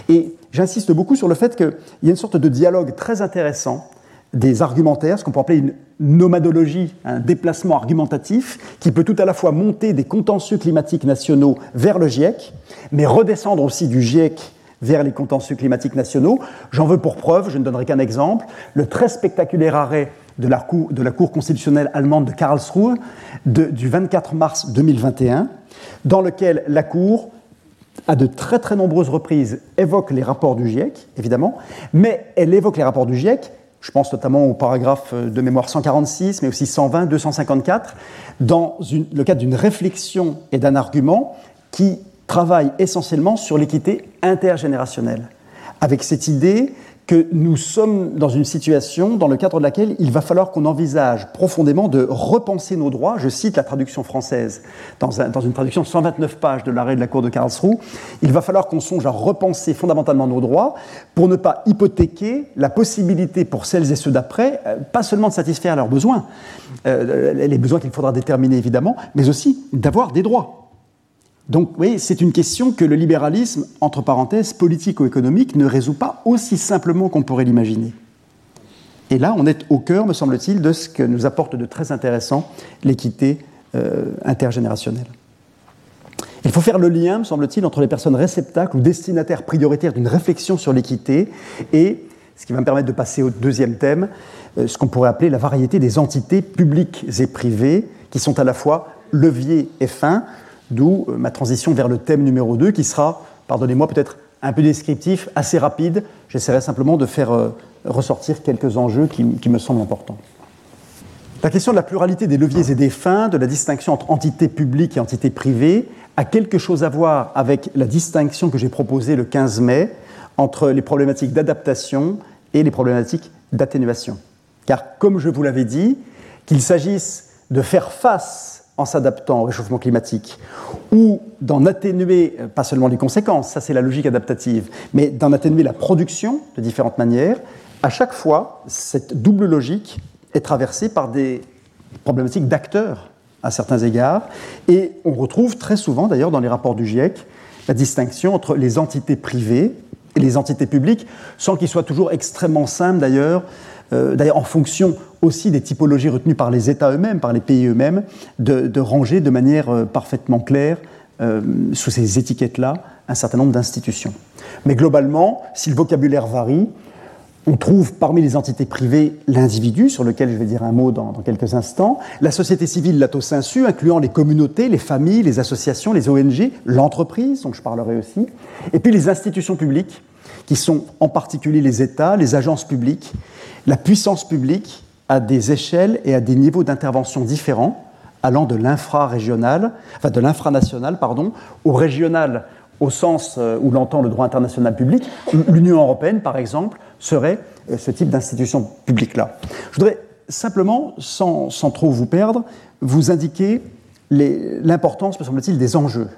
Et j'insiste beaucoup sur le fait qu'il y a une sorte de dialogue très intéressant des argumentaires, ce qu'on peut appeler une nomadologie, un déplacement argumentatif, qui peut tout à la fois monter des contentieux climatiques nationaux vers le GIEC, mais redescendre aussi du GIEC vers les contentieux climatiques nationaux. J'en veux pour preuve, je ne donnerai qu'un exemple, le très spectaculaire arrêt de la Cour, constitutionnelle allemande de Karlsruhe du 24 mars 2021, dans lequel la Cour à de très très nombreuses reprises évoque les rapports du GIEC, évidemment, mais elle évoque les rapports du GIEC je pense notamment au paragraphe de mémoire 146, mais aussi 120, 254, dans le cadre d'une réflexion et d'un argument qui travaille essentiellement sur l'équité intergénérationnelle, avec cette idée que nous sommes dans une situation dans le cadre de laquelle il va falloir qu'on envisage profondément de repenser nos droits. Je cite la traduction française dans, une traduction de 129 pages de l'arrêt de la Cour de Karlsruhe. Il va falloir qu'on songe à repenser fondamentalement nos droits pour ne pas hypothéquer la possibilité pour celles et ceux d'après, euh, pas seulement de satisfaire leurs besoins, euh, les besoins qu'il faudra déterminer évidemment, mais aussi d'avoir des droits. Donc, oui, c'est une question que le libéralisme, entre parenthèses, politico-économique, ne résout pas aussi simplement qu'on pourrait l'imaginer. Et là, on est au cœur, me semble-t-il, de ce que nous apporte de très intéressant l'équité euh, intergénérationnelle. Il faut faire le lien, me semble-t-il, entre les personnes réceptacles ou destinataires prioritaires d'une réflexion sur l'équité et, ce qui va me permettre de passer au deuxième thème, euh, ce qu'on pourrait appeler la variété des entités publiques et privées, qui sont à la fois levier et fin, D'où euh, ma transition vers le thème numéro 2 qui sera, pardonnez-moi, peut-être un peu descriptif, assez rapide. J'essaierai simplement de faire euh, ressortir quelques enjeux qui, me semblent importants. La question de la pluralité des leviers et des fins, de la distinction entre entités publiques et entités privées, a quelque chose à voir avec la distinction que j'ai proposée le 15 mai entre les problématiques d'adaptation et les problématiques d'atténuation. Car comme je vous l'avais dit, qu'il s'agisse de faire face en s'adaptant au réchauffement climatique, ou d'en atténuer, euh, pas seulement les conséquences, ça c'est la logique adaptative, mais d'en atténuer la production de différentes manières, à chaque fois, cette double logique est traversée par des problématiques d'acteurs à certains égards, et on retrouve très souvent d'ailleurs dans les rapports du GIEC la distinction entre les entités privées et les entités publiques, sans qu'il soit toujours extrêmement simple d'ailleurs euh, d'ailleurs en fonction aussi des typologies retenues par les États eux-mêmes, par les pays eux-mêmes, de, ranger de manière euh, parfaitement claire euh, sous ces étiquettes-là un certain nombre d'institutions. Mais globalement, si le vocabulaire varie, on trouve parmi les entités privées l'individu, sur lequel je vais dire un mot dans, quelques instants, la société civile lato sensu, incluant les communautés, les familles, les associations, les ONG, l'entreprise, dont je parlerai aussi, et puis les institutions publiques, qui sont en particulier les États, les agences publiques, la puissance publique a des échelles et à des niveaux d'intervention différents, allant de l'infra-régional, enfin de l'infranational, pardon, au régional au sens euh, où l'entend le droit international public. L'Union européenne, par exemple, serait euh, ce type d'institution publique-là. Je voudrais simplement, sans, sans, trop vous perdre, vous indiquer l'importance, me semble-t-il, des enjeux.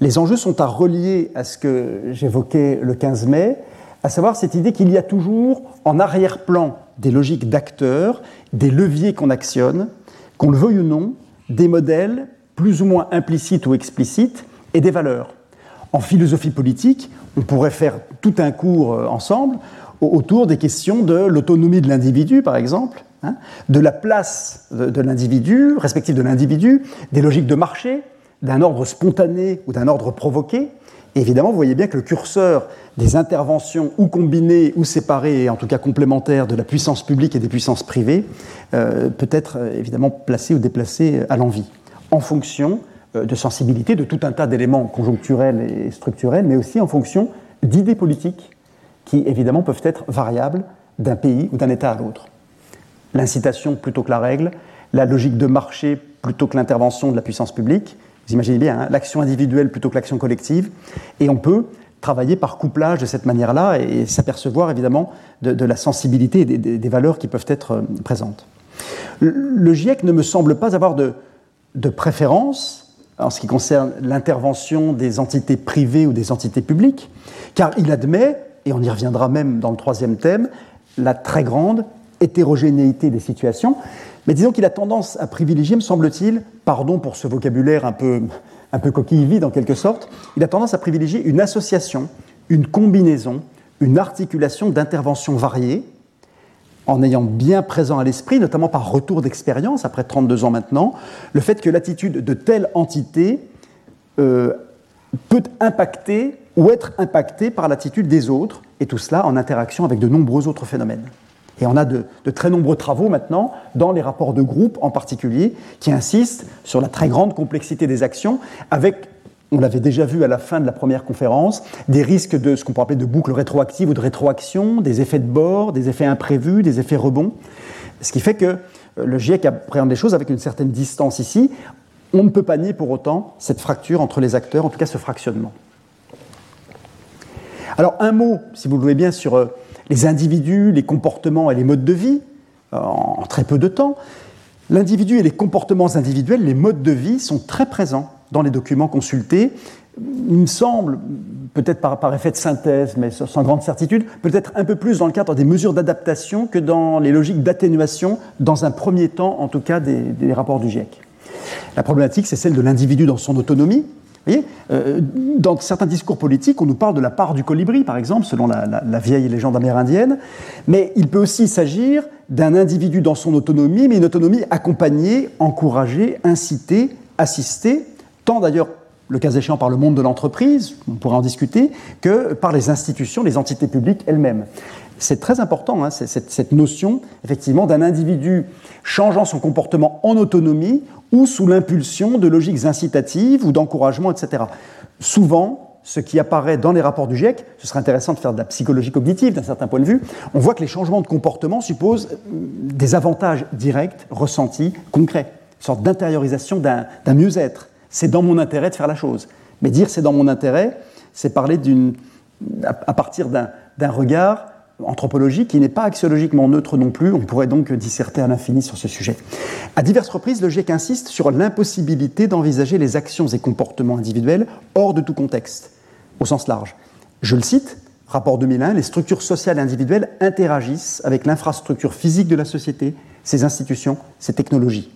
Les enjeux sont à relier à ce que j'évoquais le 15 mai, à savoir cette idée qu'il y a toujours en arrière-plan des logiques d'acteurs, des leviers qu'on actionne, qu'on le veuille ou non, des modèles plus ou moins implicites ou explicites et des valeurs. En philosophie politique, on pourrait faire tout un cours euh, ensemble autour des questions de l'autonomie de l'individu, par exemple, hein, de la place de l'individu, respective de l'individu, des logiques de marché, d'un ordre spontané ou d'un ordre provoqué, évidemment, vous voyez bien que le curseur des interventions ou combinées ou séparées, et en tout cas complémentaires de la puissance publique et des puissances privées, euh, peut être euh, évidemment placé ou déplacé à l'envie, en fonction de sensibilité de tout un tas d'éléments conjoncturels et structurels, mais aussi en fonction d'idées politiques qui évidemment peuvent être variables d'un pays ou d'un État à l'autre. L'incitation plutôt que la règle, la logique de marché plutôt que l'intervention de la puissance publique, vous imaginez bien, hein, l'action individuelle plutôt que l'action collective. Et on peut travailler par couplage de cette manière-là et s'apercevoir évidemment de, la sensibilité et des, valeurs qui peuvent être euh, présentes. Le, GIEC ne me semble pas avoir de, de préférence en ce qui concerne l'intervention des entités privées ou des entités publiques, car il admet, et on y reviendra même dans le troisième thème, la très grande hétérogénéité des situations. Mais disons qu'il a tendance à privilégier, me semble-t-il, pardon pour ce vocabulaire un peu, un peu coquille vide en quelque sorte, il a tendance à privilégier une association, une combinaison, une articulation d'interventions variées, en ayant bien présent à l'esprit, notamment par retour d'expérience, après 32 ans maintenant, le fait que l'attitude de telle entité euh, peut impacter ou être impactée par l'attitude des autres, et tout cela en interaction avec de nombreux autres phénomènes. Et on a de, très nombreux travaux maintenant, dans les rapports de groupe en particulier, qui insistent sur la très grande complexité des actions, avec, on l'avait déjà vu à la fin de la première conférence, des risques de ce qu'on peut appeler de boucles rétroactives ou de rétroaction, des effets de bord, des effets imprévus, des effets rebonds. Ce qui fait que euh, le GIEC appréhende les choses avec une certaine distance ici. On ne peut pas nier pour autant cette fracture entre les acteurs, en tout cas ce fractionnement. Alors un mot, si vous le voulez bien, sur euh, les individus, les comportements et les modes de vie en très peu de temps. L'individu et les comportements individuels, les modes de vie sont très présents dans les documents consultés. Il me semble, peut-être par, effet de synthèse, mais sans grande certitude, peut-être un peu plus dans le cadre des mesures d'adaptation que dans les logiques d'atténuation, dans un premier temps en tout cas des rapports du GIEC. La problématique, c'est celle de l'individu dans son autonomie, voyez, euh, dans certains discours politiques, on nous parle de la part du colibri, par exemple, selon la, vieille légende amérindienne, mais il peut aussi s'agir d'un individu dans son autonomie, mais une autonomie accompagnée, encouragée, incitée, assistée, tant d'ailleurs le cas échéant par le monde de l'entreprise, on pourrait en discuter, que par les institutions, les entités publiques elles-mêmes. C'est très important, hein, cette, cette, notion, effectivement, d'un individu changeant son comportement en autonomie ou sous l'impulsion de logiques incitatives ou d'encouragement, etc. Souvent, ce qui apparaît dans les rapports du GIEC, ce serait intéressant de faire de la psychologie cognitive d'un certain point de vue, on voit que les changements de comportement supposent euh, des avantages directs, ressentis, concrets, une sorte d'intériorisation d'un mieux-être. C'est dans mon intérêt de faire la chose. Mais dire c'est dans mon intérêt, c'est parler à partir d'un regard anthropologique qui n'est pas axiologiquement neutre non plus. On pourrait donc disserter à l'infini sur ce sujet. À diverses reprises, le GIEC insiste sur l'impossibilité d'envisager les actions et comportements individuels hors de tout contexte, au sens large. Je le cite, rapport 2001, les structures sociales et individuelles interagissent avec l'infrastructure physique de la société, ses institutions, ses technologies.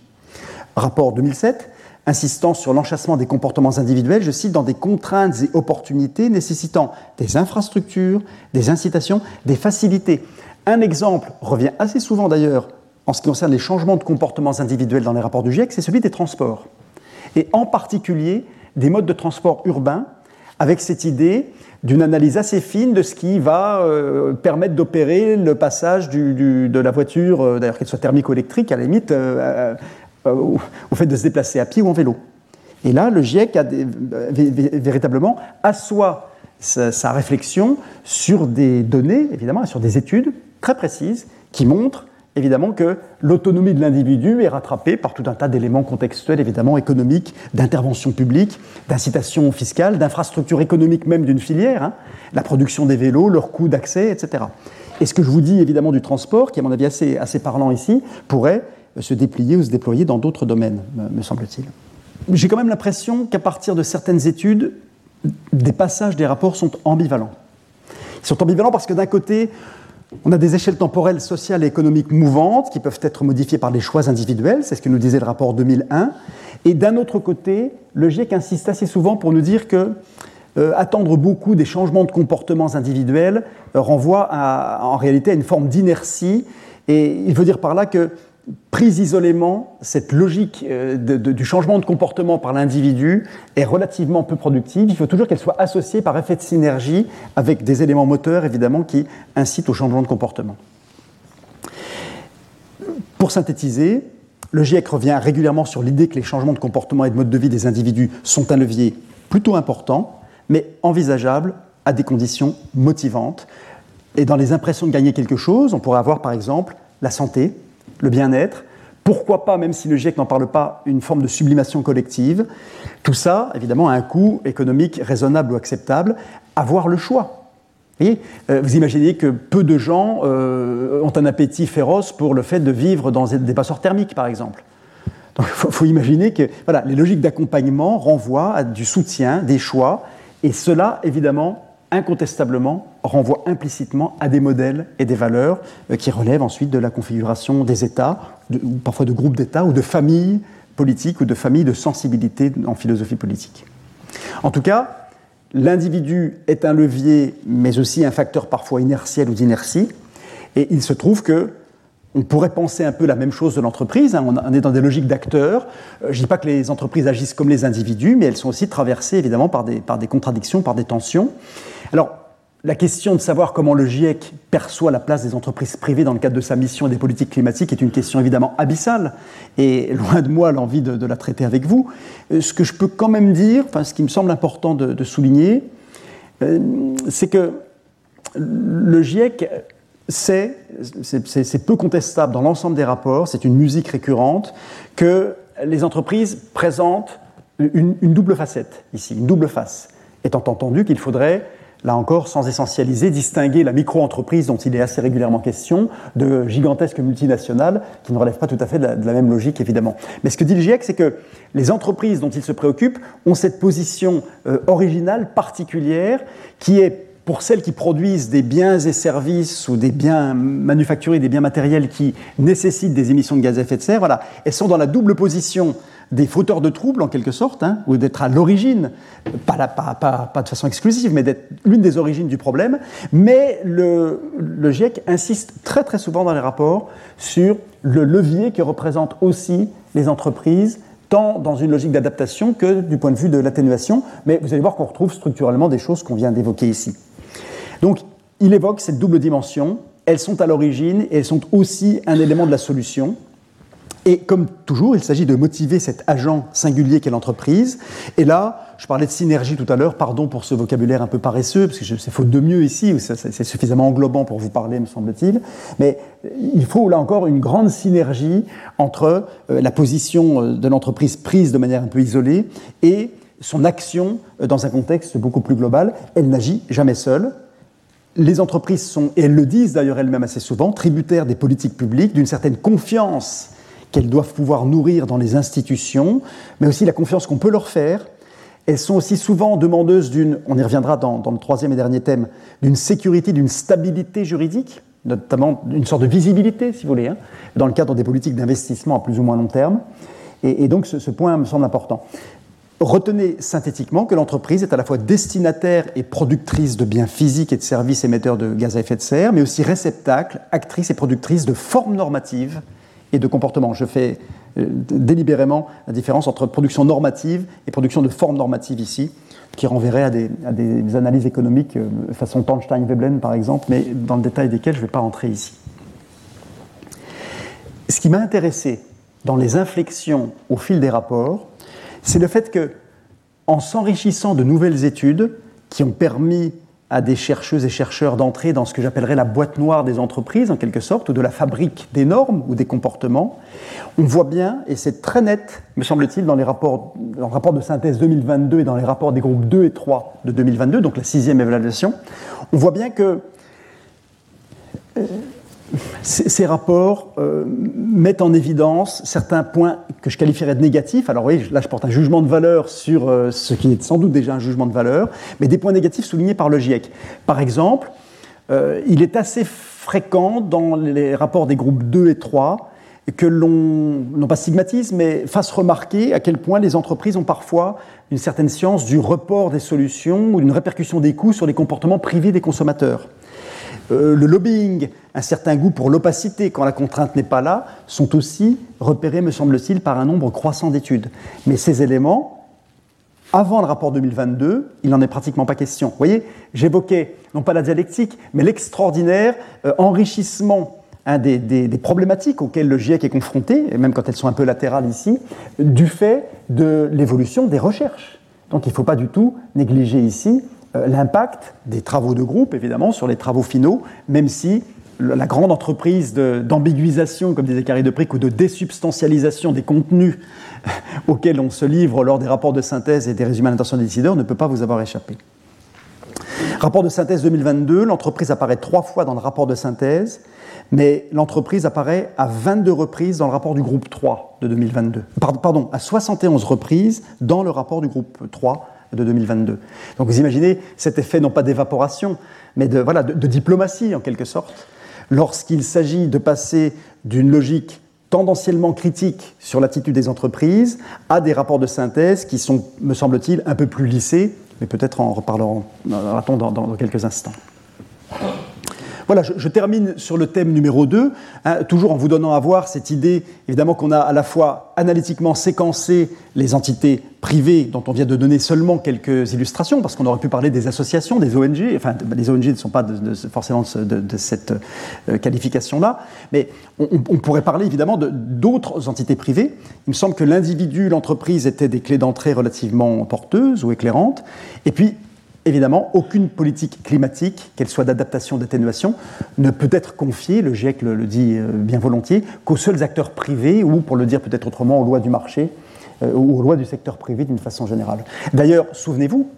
Rapport 2007, insistant sur l'enchassement des comportements individuels, je cite, dans des contraintes et opportunités nécessitant des infrastructures, des incitations, des facilités. Un exemple revient assez souvent d'ailleurs en ce qui concerne les changements de comportements individuels dans les rapports du GIEC, c'est celui des transports. Et en particulier des modes de transport urbains, avec cette idée d'une analyse assez fine de ce qui va euh, permettre d'opérer le passage de la voiture, euh, d'ailleurs qu'elle soit thermique ou électrique, à la limite, euh, euh, au fait de se déplacer à pied ou en vélo. Et là, le GIEC a véritablement assoit sa, réflexion sur des données, évidemment, sur des études très précises qui montrent évidemment que l'autonomie de l'individu est rattrapée par tout un tas d'éléments contextuels, évidemment économiques, d'intervention publique, d'incitation fiscale, d'infrastructures économiques même d'une filière, hein, la production des vélos, leur coût d'accès, etc. Et ce que je vous dis évidemment du transport, qui est à mon avis assez, assez parlant ici, pourrait se déplier ou se déployer dans d'autres domaines, me semble-t-il. J'ai quand même l'impression qu'à partir de certaines études, des passages des rapports sont ambivalents. Ils sont ambivalents parce que d'un côté, on a des échelles temporelles sociales et économiques mouvantes qui peuvent être modifiées par des choix individuels, c'est ce que nous disait le rapport 2001. Et d'un autre côté, le GIEC insiste assez souvent pour nous dire que euh, attendre beaucoup des changements de comportements individuels euh, renvoie en réalité à une forme d'inertie. Et il veut dire par là que prise isolément, cette logique euh, du changement de comportement par l'individu est relativement peu productive. Il faut toujours qu'elle soit associée par effet de synergie avec des éléments moteurs, évidemment, qui incitent au changement de comportement. Pour synthétiser, le GIEC revient régulièrement sur l'idée que les changements de comportement et de mode de vie des individus sont un levier plutôt important, mais envisageable à des conditions motivantes. Et dans les impressions de gagner quelque chose, on pourrait avoir par exemple la santé, le bien-être, pourquoi pas, même si le GIEC n'en parle pas, une forme de sublimation collective. Tout ça, évidemment, a un coût économique raisonnable ou acceptable. Avoir le choix. Euh, vous imaginez que peu de gens euh, ont un appétit féroce pour le fait de vivre dans des passeurs thermiques, par exemple. Donc il faut, faut, imaginer que voilà, les logiques d'accompagnement renvoient à du soutien, des choix, et cela, évidemment, incontestablement renvoie implicitement à des modèles et des valeurs euh, qui relèvent ensuite de la configuration des États, ou parfois de groupes d'États, ou de familles politiques, ou de familles de sensibilité en philosophie politique. En tout cas, l'individu est un levier, mais aussi un facteur parfois inertiel ou d'inertie, et il se trouve que on pourrait penser un peu la même chose de l'entreprise. Hein. On est dans des logiques d'acteurs. Euh, je ne dis pas que les entreprises agissent comme les individus, mais elles sont aussi traversées évidemment par des, par des contradictions, par des tensions. Alors, la question de savoir comment le GIEC perçoit la place des entreprises privées dans le cadre de sa mission et des politiques climatiques est une question évidemment abyssale, et loin de moi l'envie de, la traiter avec vous. Euh, ce que je peux quand même dire, enfin, ce qui me semble important de, souligner, euh, c'est que le GIEC c'est, c'est peu contestable dans l'ensemble des rapports, c'est une musique récurrente, que les entreprises présentent une double facette ici, une double face, étant entendu qu'il faudrait là encore, sans essentialiser, distinguer la micro-entreprise dont il est assez régulièrement question de gigantesques multinationales qui ne relèvent pas tout à fait de la, même logique, évidemment. Mais ce que dit le GIEC, c'est que les entreprises dont il se préoccupe ont cette position euh, originale, particulière, qui est pour celles qui produisent des biens et services ou des biens manufacturés, des biens matériels qui nécessitent des émissions de gaz à effet de serre, voilà, elles sont dans la double position des fauteurs de troubles en quelque sorte, hein, ou d'être à l'origine, pas, pas, de façon exclusive, mais d'être l'une des origines du problème. Mais le, le, GIEC insiste très très souvent dans les rapports sur le levier que représentent aussi les entreprises, tant dans une logique d'adaptation que du point de vue de l'atténuation. Mais vous allez voir qu'on retrouve structurellement des choses qu'on vient d'évoquer ici. Donc il évoque cette double dimension. Elles sont à l'origine et elles sont aussi un élément de la solution. Et comme toujours, il s'agit de motiver cet agent singulier qu'est l'entreprise. Et là, je parlais de synergie tout à l'heure, pardon pour ce vocabulaire un peu paresseux, parce que c'est faute de mieux ici, c'est suffisamment englobant pour vous parler, me semble-t-il. Mais il faut là encore une grande synergie entre euh, la position euh, de l'entreprise prise de manière un peu isolée et son action euh, dans un contexte beaucoup plus global. Elle n'agit jamais seule. Les entreprises sont, et elles le disent d'ailleurs elles-mêmes assez souvent, tributaires des politiques publiques, d'une certaine confiance qu'elles doivent pouvoir nourrir dans les institutions, mais aussi la confiance qu'on peut leur faire. Elles sont aussi souvent demandeuses d'une, on y reviendra dans, le troisième et dernier thème, d'une sécurité, d'une stabilité juridique, notamment une sorte de visibilité, si vous voulez, hein, dans le cadre des politiques d'investissement à plus ou moins long terme. Et, donc ce, ce, point me semble important. Retenez synthétiquement que l'entreprise est à la fois destinataire et productrice de biens physiques et de services émetteurs de gaz à effet de serre, mais aussi réceptacle, actrice et productrice de formes normatives et de comportement. Je fais euh, délibérément la différence entre production normative et production de formes normatives ici, qui renverrait à des, analyses économiques euh, façon Tornstein-Veblen par exemple, mais dans le détail desquelles je ne vais pas rentrer ici. Ce qui m'a intéressé dans les inflexions au fil des rapports, c'est le fait que, en s'enrichissant de nouvelles études qui ont permis à des chercheuses et chercheurs d'entrer dans ce que j'appellerais la boîte noire des entreprises, en quelque sorte, ou de la fabrique des normes ou des comportements. On voit bien, et c'est très net, me semble-t-il, dans les rapports, dans le rapport de synthèse 2022 et dans les rapports des groupes 2 et 3 de 2022, donc la sixième évaluation, on voit bien que euh, ces rapports euh, mettent en évidence certains points que je qualifierais de négatifs. Alors oui, là je porte un jugement de valeur sur euh, ce qui est sans doute déjà un jugement de valeur, mais des points négatifs soulignés par le GIEC. Par exemple, euh, il est assez fréquent dans les rapports des groupes 2 et 3 que l'on, non pas stigmatise, mais fasse remarquer à quel point les entreprises ont parfois une certaine science du report des solutions ou une répercussion des coûts sur les comportements privés des consommateurs. Le lobbying, un certain goût pour l'opacité quand la contrainte n'est pas là, sont aussi repérés, me semble-t-il, par un nombre croissant d'études. Mais ces éléments, avant le rapport 2022, il n'en est pratiquement pas question. Vous voyez, j'évoquais non pas la dialectique, mais l'extraordinaire euh, enrichissement des, des, problématiques auxquelles le GIEC est confronté, et même quand elles sont un peu latérales ici, du fait de l'évolution des recherches. Donc il ne faut pas du tout négliger ici euh, l'impact des travaux de groupe, évidemment, sur les travaux finaux, même si la grande entreprise d'ambiguisation, comme disait Carré de Pric, ou de désubstantialisation des contenus auxquels on se livre lors des rapports de synthèse et des résumés à l'intention des décideurs ne peut pas vous avoir échappé. Rapport de synthèse 2022, l'entreprise apparaît trois fois dans le rapport de synthèse, mais l'entreprise apparaît à 22 reprises dans le rapport du groupe 3 de 2022. Pardon, à 71 reprises dans le rapport du groupe 3 de 2022. Donc vous imaginez cet effet non pas d'évaporation, mais de, voilà, de, diplomatie en quelque sorte, lorsqu'il s'agit de passer d'une logique tendanciellement critique sur l'attitude des entreprises à des rapports de synthèse qui sont, me semble-t-il, un peu plus lissés, mais peut-être en reparlerons dans, dans quelques instants. Voilà, je, termine sur le thème numéro 2, hein, toujours en vous donnant à voir cette idée, évidemment, qu'on a à la fois analytiquement séquencé les entités privées dont on vient de donner seulement quelques illustrations, parce qu'on aurait pu parler des associations, des ONG, enfin, les ONG ne sont pas forcément de, cette euh, qualification-là, mais on, pourrait parler évidemment d'autres entités privées. Il me semble que l'individu, l'entreprise étaient des clés d'entrée relativement porteuses ou éclairantes, et puis Évidemment, aucune politique climatique, qu'elle soit d'adaptation, ou d'atténuation, ne peut être confiée, le GIEC le, dit euh, bien volontiers, qu'aux seuls acteurs privés, ou pour le dire peut-être autrement, aux lois du marché, euh, ou aux lois du secteur privé d'une façon générale. D'ailleurs, souvenez-vous,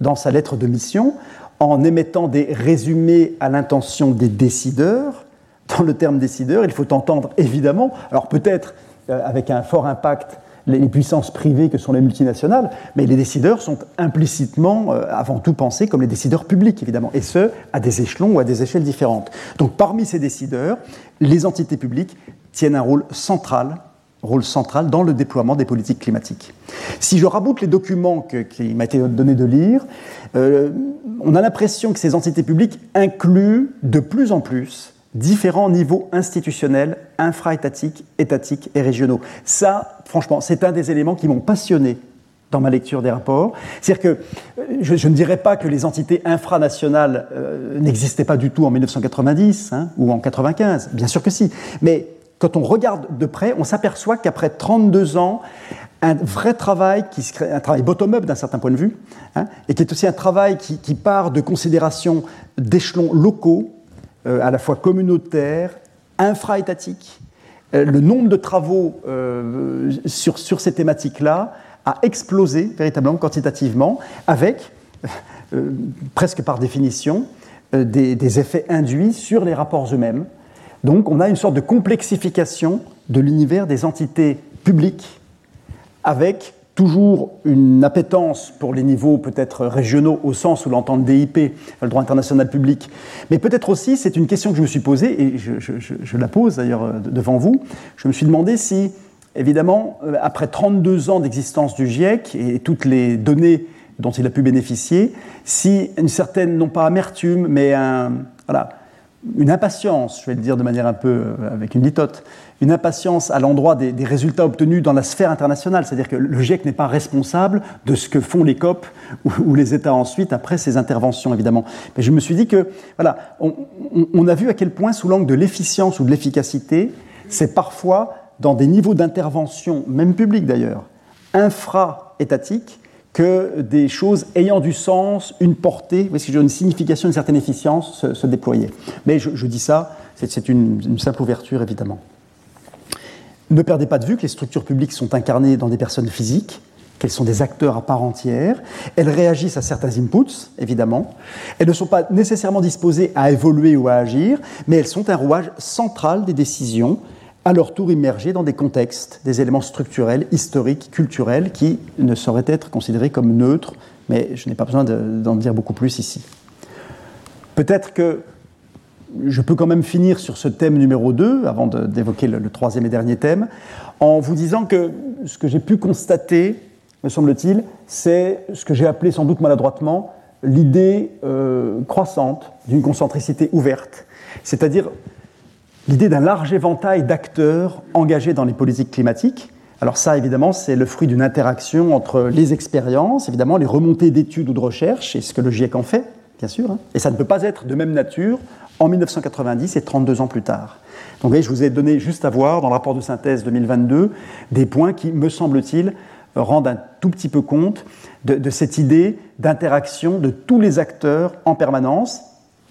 dans sa lettre de mission, en émettant des résumés à l'intention des décideurs. Dans le terme décideur, il faut entendre évidemment, alors peut-être euh, avec un fort impact les puissances privées que sont les multinationales, mais les décideurs sont implicitement, euh, avant tout, pensés comme les décideurs publics, évidemment, et ce, à des échelons ou à des échelles différentes. Donc parmi ces décideurs, les entités publiques tiennent un rôle central rôle central dans le déploiement des politiques climatiques. Si je raboute les documents qui m'a été donné de lire, euh, on a l'impression que ces entités publiques incluent de plus en plus différents niveaux institutionnels, infra-étatiques, étatiques et régionaux. Ça, franchement, c'est un des éléments qui m'ont passionné dans ma lecture des rapports. C'est-à-dire que euh, je, ne dirais pas que les entités infranationales euh, n'existaient pas du tout en 1990 hein, ou en 1995, bien sûr que si, mais quand on regarde de près, on s'aperçoit qu'après 32 ans, un vrai travail, qui, un travail bottom-up d'un certain point de vue, hein, et qui est aussi un travail qui, part de considérations d'échelons locaux, à la fois communautaire, infra-étatique. Euh, le nombre de travaux euh, sur, sur, ces thématiques-là a explosé véritablement quantitativement, avec, presque par définition, des, des, effets induits sur les rapports eux-mêmes. Donc on a une sorte de complexification de l'univers des entités publiques avec toujours une appétence pour les niveaux peut-être régionaux au sens où l'entend le DIP, le droit international public, mais peut-être aussi, c'est une question que je me suis posée, et je, la pose d'ailleurs euh, devant vous, je me suis demandé si, évidemment, euh, après 32 ans d'existence du GIEC et toutes les données dont il a pu bénéficier, si une certaine, non pas amertume, mais un, voilà, une impatience, je vais le dire de manière un peu euh, avec une litote, une impatience à l'endroit des, résultats obtenus dans la sphère internationale. C'est-à-dire que le GIEC n'est pas responsable de ce que font les COP ou, les États ensuite après ces interventions, évidemment. Mais je me suis dit que, voilà, on, a vu à quel point, sous l'angle de l'efficience ou de l'efficacité, c'est parfois dans des niveaux d'intervention, même publics d'ailleurs, infra-étatiques, que des choses ayant du sens, une portée, une signification, une certaine efficience se, déployaient. Mais je, dis ça, c'est une, simple ouverture évidemment. Ne perdez pas de vue que les structures publiques sont incarnées dans des personnes physiques, qu'elles sont des acteurs à part entière, elles réagissent à certains inputs, évidemment, elles ne sont pas nécessairement disposées à évoluer ou à agir, mais elles sont un rouage central des décisions à leur tour immergés dans des contextes, des éléments structurels, historiques, culturels, qui ne sauraient être considérés comme neutres, mais je n'ai pas besoin d'en dire beaucoup plus ici. Peut-être que je peux quand même finir sur ce thème numéro 2, avant d'évoquer le, troisième et dernier thème, en vous disant que ce que j'ai pu constater, me semble-t-il, c'est ce que j'ai appelé sans doute maladroitement l'idée euh, croissante d'une concentricité ouverte, c'est-à-dire l'idée d'un large éventail d'acteurs engagés dans les politiques climatiques. Alors ça, évidemment, c'est le fruit d'une interaction entre les expériences, évidemment, les remontées d'études ou de recherche, et ce que le GIEC en fait, bien sûr. Hein. Et ça ne peut pas être de même nature en 1990 et 32 ans plus tard. Donc, vous voyez, je vous ai donné juste à voir, dans le rapport de synthèse 2022, des points qui, me semble-t-il, rendent un tout petit peu compte de cette idée d'interaction de tous les acteurs en permanence,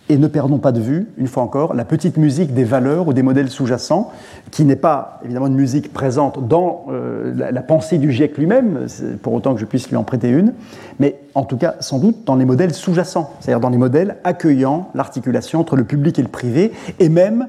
et ne perdons pas de vue, une fois encore, la petite musique des valeurs ou des modèles sous-jacents, qui n'est pas évidemment une musique présente dans euh, la, pensée du GIEC lui-même, pour autant que je puisse lui en prêter une, mais en tout cas sans doute dans les modèles sous-jacents, c'est-à-dire dans les modèles accueillant l'articulation entre le public et le privé, et même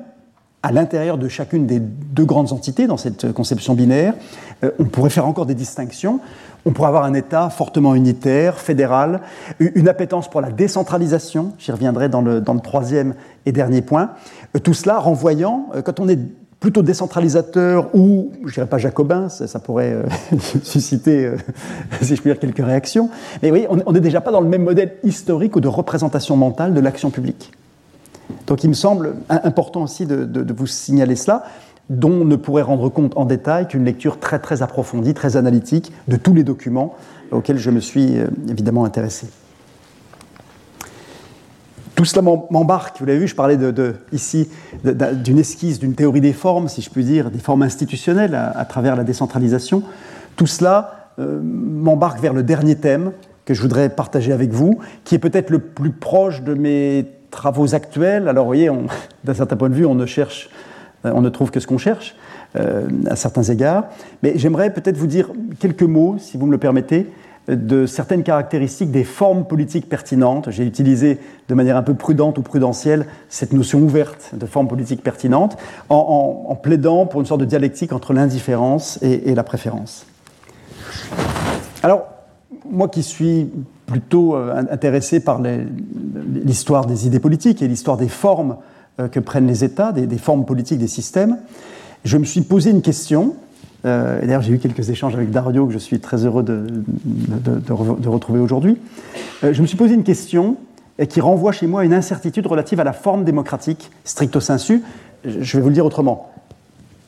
à l'intérieur de chacune des deux grandes entités dans cette conception binaire, euh, on pourrait faire encore des distinctions on pourrait avoir un État fortement unitaire, fédéral, une appétence pour la décentralisation, j'y reviendrai dans le, troisième et dernier point. Euh, tout cela renvoyant, euh, quand on est plutôt décentralisateur ou, je dirais pas jacobin, ça, pourrait euh, susciter, si je puis dire, quelques réactions, mais oui, on n'est déjà pas dans le même modèle historique ou de représentation mentale de l'action publique. Donc il me semble important aussi de vous signaler cela dont ne pourrait rendre compte en détail qu'une lecture très très approfondie, très analytique de tous les documents auxquels je me suis euh, évidemment intéressé. Tout cela m'embarque, vous l'avez vu, je parlais ici d'une esquisse, d'une théorie des formes, si je puis dire, des formes institutionnelles à, travers la décentralisation. Tout cela euh, m'embarque vers le dernier thème que je voudrais partager avec vous, qui est peut-être le plus proche de mes travaux actuels. Alors, vous voyez, d'un certain point de vue, on ne cherche on ne trouve que ce qu'on cherche euh, à certains égards. Mais j'aimerais peut-être vous dire quelques mots, si vous me le permettez, de certaines caractéristiques des formes politiques pertinentes. J'ai utilisé de manière un peu prudente ou prudentielle cette notion ouverte de forme politique pertinente en, plaidant pour une sorte de dialectique entre l'indifférence et, la préférence. Alors, moi qui suis plutôt euh, intéressé par l'histoire des idées politiques et l'histoire des formes euh, que prennent les États, des, formes politiques des systèmes, je me suis posé une question. Euh, d'ailleurs, j'ai eu quelques échanges avec Dario que je suis très heureux de, de, retrouver aujourd'hui. je me suis posé une question qui renvoie chez moi à une incertitude relative à la forme démocratique stricto sensu. Je vais vous le dire autrement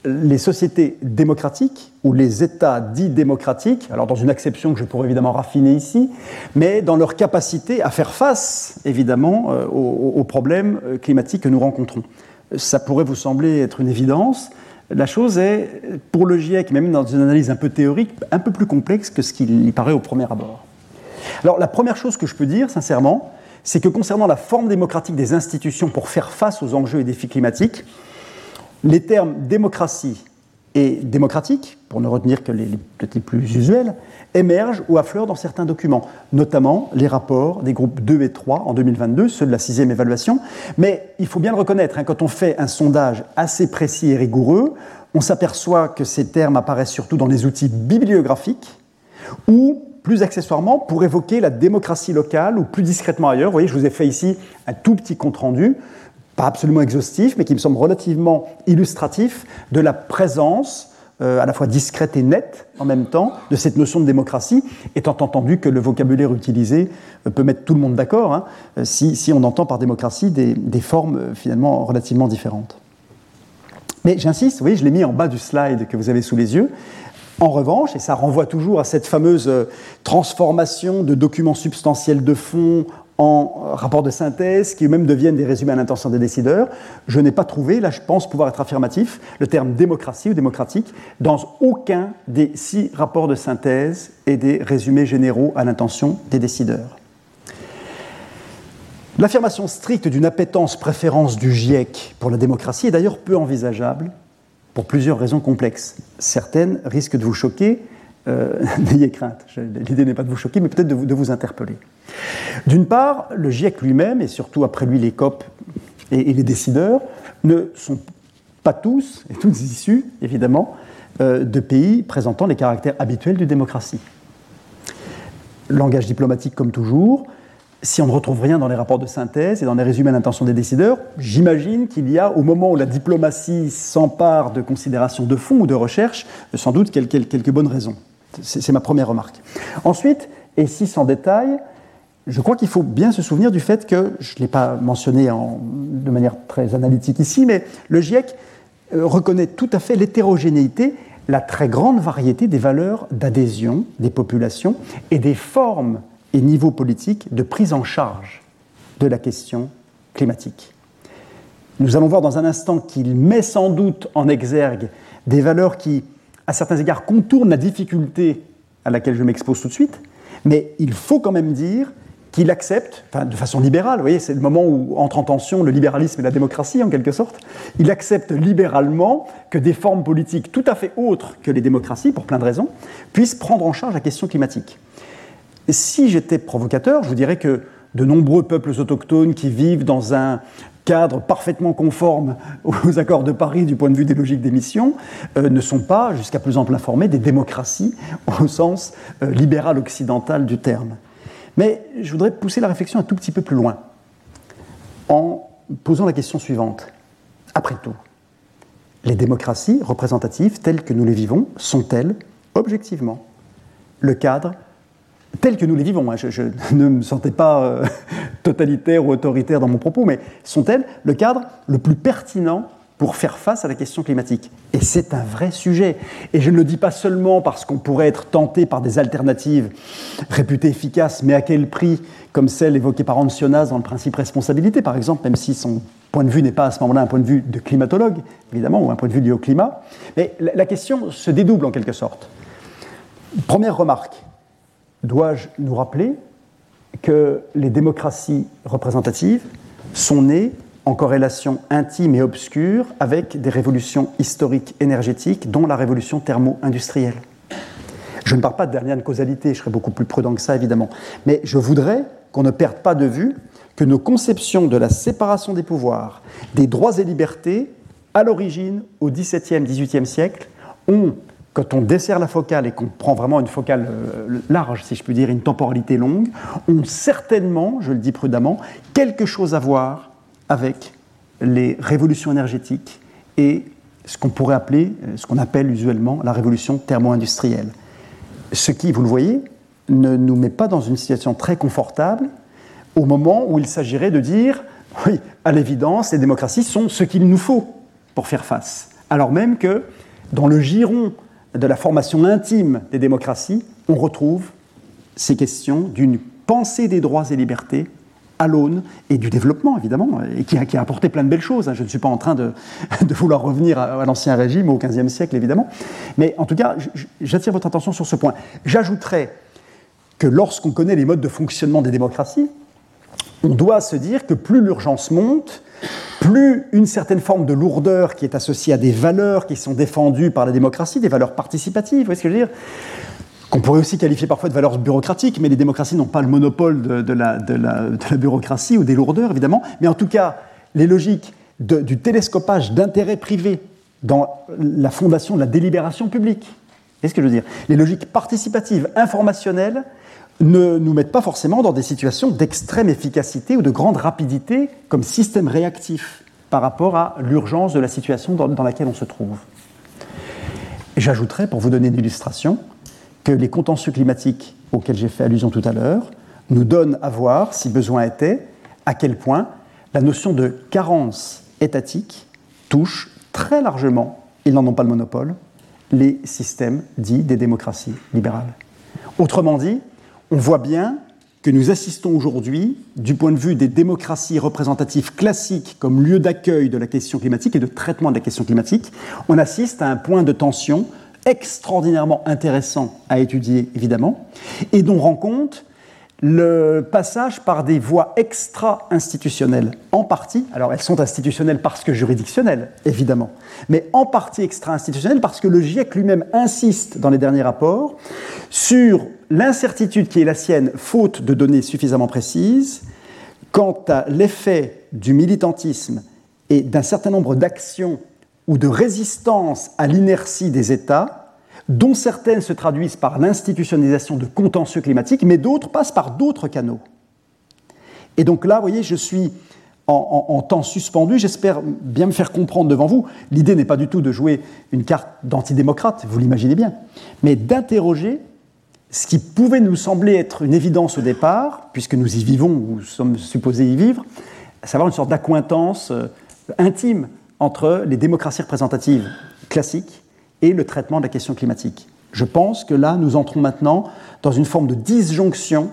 les sociétés démocratiques ou les États dits démocratiques, alors dans une acception que je pourrais évidemment raffiner ici, mais dans leur capacité à faire face évidemment euh, aux, problèmes euh, climatiques que nous rencontrons. Ça pourrait vous sembler être une évidence. La chose est, pour le GIEC, même dans une analyse un peu théorique, un peu plus complexe que ce qu'il y paraît au premier abord. Alors la première chose que je peux dire, sincèrement, c'est que concernant la forme démocratique des institutions pour faire face aux enjeux et défis climatiques, les termes démocratie et démocratique, pour ne retenir que les, petits plus usuels, émergent ou affleurent dans certains documents, notamment les rapports des groupes 2 et 3 en 2022, ceux de la sixième évaluation. Mais il faut bien le reconnaître, hein, quand on fait un sondage assez précis et rigoureux, on s'aperçoit que ces termes apparaissent surtout dans les outils bibliographiques ou plus accessoirement pour évoquer la démocratie locale ou plus discrètement ailleurs. Vous voyez, je vous ai fait ici un tout petit compte-rendu pas absolument exhaustif, mais qui me semble relativement illustratif de la présence euh, à la fois discrète et nette en même temps de cette notion de démocratie, étant entendu que le vocabulaire utilisé euh, peut mettre tout le monde d'accord, hein, euh, si, on entend par démocratie des, formes finalement relativement différentes. Mais j'insiste, vous je l'ai mis en bas du slide que vous avez sous les yeux. En revanche, et ça renvoie toujours à cette fameuse transformation de documents substantiels de fond en rapport de synthèse qui eux-mêmes deviennent des résumés à l'intention des décideurs. Je n'ai pas trouvé, là je pense pouvoir être affirmatif, le terme démocratie ou démocratique dans aucun des six rapports de synthèse et des résumés généraux à l'intention des décideurs. L'affirmation stricte d'une appétence préférence du GIEC pour la démocratie est d'ailleurs peu envisageable pour plusieurs raisons complexes. Certaines risquent de vous choquer, euh, n'ayez crainte. L'idée n'est pas de vous choquer, mais peut-être de, vous interpeller. D'une part, le GIEC lui-même, et surtout après lui les COP et, les décideurs, ne sont pas tous, et toutes issus, évidemment, euh, de pays présentant les caractères habituels d'une démocratie. Langage diplomatique comme toujours, si on ne retrouve rien dans les rapports de synthèse et dans les résumés à l'intention des décideurs, j'imagine qu'il y a, au moment où la diplomatie s'empare de considérations de fond ou de recherche, sans doute quelques bonnes raisons. C'est ma première remarque. Ensuite, et si sans détail, je crois qu'il faut bien se souvenir du fait que, je ne l'ai pas mentionné de manière très analytique ici, mais le GIEC euh, reconnaît tout à fait l'hétérogénéité, la très grande variété des valeurs d'adhésion des populations et des formes et niveaux politiques de prise en charge de la question climatique. Nous allons voir dans un instant qu'il met sans doute en exergue des valeurs qui à certains égards, contourne la difficulté à laquelle je m'expose tout de suite, mais il faut quand même dire qu'il accepte, de façon libérale, vous voyez, c'est le moment où entre en tension le libéralisme et la démocratie, en quelque sorte, il accepte libéralement que des formes politiques tout à fait autres que les démocraties, pour plein de raisons, puissent prendre en charge la question climatique. si j'étais provocateur, je vous dirais que de nombreux peuples autochtones qui vivent dans un cadre parfaitement conforme aux accords de Paris du point de vue des logiques d'émission, euh, ne sont pas, jusqu'à plus ample informé, des démocraties au sens euh, libéral occidental du terme. Mais je voudrais pousser la réflexion un tout petit peu plus loin, en posant la question suivante. Après tout, les démocraties représentatives telles que nous les vivons sont-elles, objectivement, le cadre telles que nous les vivons. Hein. Je, ne me sentais pas euh, totalitaire ou autoritaire dans mon propos, mais sont-elles le cadre le plus pertinent pour faire face à la question climatique Et c'est un vrai sujet. Et je ne le dis pas seulement parce qu'on pourrait être tenté par des alternatives réputées efficaces, mais à quel prix, comme celle évoquée par Ancionas dans le principe responsabilité, par exemple, même si son point de vue n'est pas à ce moment-là un point de vue de climatologue, évidemment, ou un point de vue lié au climat. Mais la question se dédouble en quelque sorte. Première remarque, dois-je nous rappeler que les démocraties représentatives sont nées en corrélation intime et obscure avec des révolutions historiques énergétiques, dont la révolution thermo-industrielle. Je ne parle pas de lien de causalité, je serais beaucoup plus prudent que ça, évidemment. Mais je voudrais qu'on ne perde pas de vue que nos conceptions de la séparation des pouvoirs, des droits et libertés, à l'origine, au XVIIe, XVIIIe siècle, ont, quand on dessert la focale et qu'on prend vraiment une focale euh, large, si je puis dire, une temporalité longue, ont certainement, je le dis prudemment, quelque chose à voir avec les révolutions énergétiques et ce qu'on pourrait appeler, euh, ce qu'on appelle usuellement la révolution thermo-industrielle. Ce qui, vous le voyez, ne nous met pas dans une situation très confortable au moment où il s'agirait de dire, oui, à l'évidence, les démocraties sont ce qu'il nous faut pour faire face. Alors même que dans le giron de la formation intime des démocraties, on retrouve ces questions d'une pensée des droits et libertés à l'aune et du développement, évidemment, et qui a, apporté plein de belles choses. Hein. Je ne suis pas en train de, vouloir revenir à, l'ancien régime, au XVe siècle, évidemment. Mais en tout cas, j'attire votre attention sur ce point. J'ajouterais que lorsqu'on connaît les modes de fonctionnement des démocraties, on doit se dire que plus l'urgence monte, plus une certaine forme de lourdeur qui est associée à des valeurs qui sont défendues par la démocratie, des valeurs participatives, vous voyez ce que je veux dire? Qu'on pourrait aussi qualifier parfois de valeurs bureaucratiques, mais les démocraties n'ont pas le monopole de, la, bureaucratie ou des lourdeurs, évidemment. Mais en tout cas, les logiques du télescopage d'intérêts privés dans la fondation de la délibération publique, quest ce que je veux dire? Les logiques participatives, informationnelles, ne nous mettent pas forcément dans des situations d'extrême efficacité ou de grande rapidité comme système réactif par rapport à l'urgence de la situation dans, laquelle on se trouve. J'ajouterais, pour vous donner une illustration, que les contentieux climatiques auxquels j'ai fait allusion tout à l'heure nous donnent à voir, si besoin était, à quel point la notion de carence étatique touche très largement, ils n'en ont pas le monopole, les systèmes dits des démocraties libérales. Autrement dit, on voit bien que nous assistons aujourd'hui, du point de vue des démocraties représentatives classiques comme lieu d'accueil de la question climatique et de traitement de la question climatique, on assiste à un point de tension extraordinairement intéressant à étudier, évidemment, et dont rend compte le passage par des voies extra-institutionnelles, en partie, alors elles sont institutionnelles parce que juridictionnelles, évidemment, mais en partie extra-institutionnelles parce que le GIEC lui-même insiste dans les derniers rapports sur l'incertitude qui est la sienne, faute de données suffisamment précises, quant à l'effet du militantisme et d'un certain nombre d'actions ou de résistance à l'inertie des États dont certaines se traduisent par l'institutionnalisation de contentieux climatiques, mais d'autres passent par d'autres canaux. Et donc là, vous voyez, je suis en, temps suspendu, j'espère bien me faire comprendre devant vous. L'idée n'est pas du tout de jouer une carte d'antidémocrate, vous l'imaginez bien, mais d'interroger ce qui pouvait nous sembler être une évidence au départ, puisque nous y vivons ou sommes supposés y vivre, à savoir une sorte d'accointance euh, intime entre les démocraties représentatives classiques et le traitement de la question climatique. Je pense que là, nous entrons maintenant dans une forme de disjonction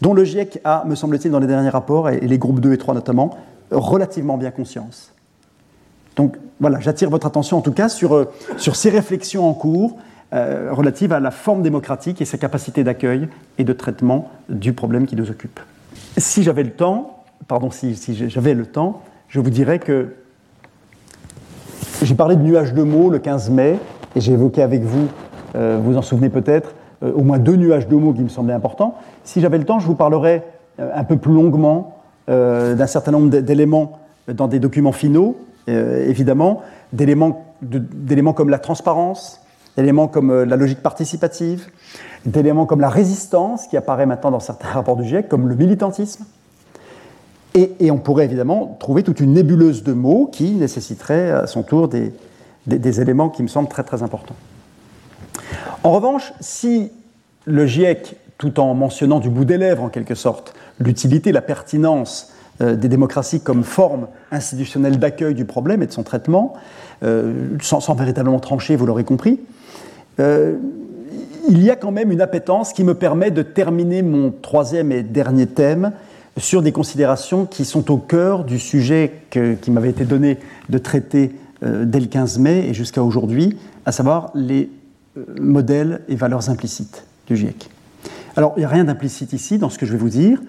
dont le GIEC a, me semble-t-il, dans les derniers rapports, et les groupes 2 et 3 notamment, relativement bien conscience. Donc voilà, j'attire votre attention en tout cas sur, euh, ces réflexions en cours euh, relatives à la forme démocratique et sa capacité d'accueil et de traitement du problème qui nous occupe. Si j'avais le temps, pardon, si j'avais le temps, je vous dirais que j'ai parlé de nuages de mots le 15 mai, et j'ai évoqué avec vous, euh, vous en souvenez peut-être, euh, au moins deux nuages de mots qui me semblaient importants. Si j'avais le temps, je vous parlerais euh, un peu plus longuement d'un certain nombre d'éléments dans des documents finaux, évidemment, d'éléments comme la transparence, d'éléments comme la logique participative, d'éléments comme la résistance qui apparaît maintenant dans certains rapports du GIEC, comme le militantisme. Et, on pourrait évidemment trouver toute une nébuleuse de mots qui nécessiterait à son tour des, éléments qui me semblent très très importants. En revanche, si le GIEC, tout en mentionnant du bout des lèvres en quelque sorte l'utilité, la pertinence euh, des démocraties comme forme institutionnelle d'accueil du problème et de son traitement, euh, sans, véritablement trancher, vous l'aurez compris, euh, il y a quand même une appétence qui me permet de terminer mon troisième et dernier thème sur des considérations qui sont au cœur du sujet qui m'avait été donné de traiter euh, dès le 15 mai et jusqu'à aujourd'hui, à savoir les euh, modèles et valeurs implicites du GIEC. Alors, il n'y a rien d'implicite ici dans ce que je vais vous dire.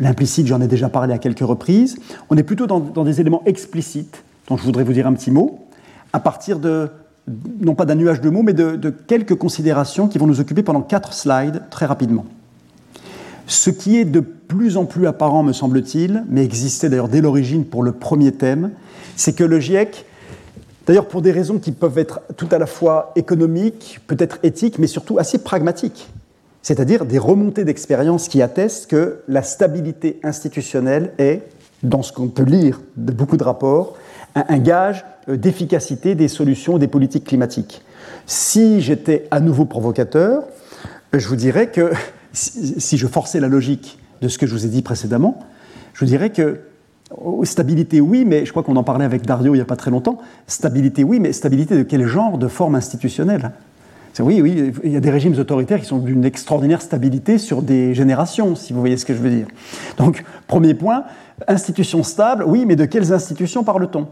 L'implicite, j'en ai déjà parlé à quelques reprises. On est plutôt dans, des éléments explicites, dont je voudrais vous dire un petit mot, à partir de non pas d'un nuage de mots, mais de, quelques considérations qui vont nous occuper pendant quatre slides très rapidement. Ce qui est de plus en plus apparent, me semble-t-il, mais existait d'ailleurs dès l'origine pour le premier thème, c'est que le GIEC, d'ailleurs pour des raisons qui peuvent être tout à la fois économiques, peut-être éthiques, mais surtout assez pragmatiques, c'est-à-dire des remontées d'expérience qui attestent que la stabilité institutionnelle est, dans ce qu'on peut lire de beaucoup de rapports, un, gage euh, d'efficacité des solutions des politiques climatiques. Si j'étais à nouveau provocateur, je vous dirais que si je forçais la logique de ce que je vous ai dit précédemment, je dirais que oh, stabilité oui, mais je crois qu'on en parlait avec Dario il n'y a pas très longtemps, stabilité oui, mais stabilité de quel genre de forme institutionnelle? Oui, oui, il y a des régimes autoritaires qui sont d'une extraordinaire stabilité sur des générations, si vous voyez ce que je veux dire. Donc, premier point, institutions stables, oui, mais de quelles institutions parle-t-on?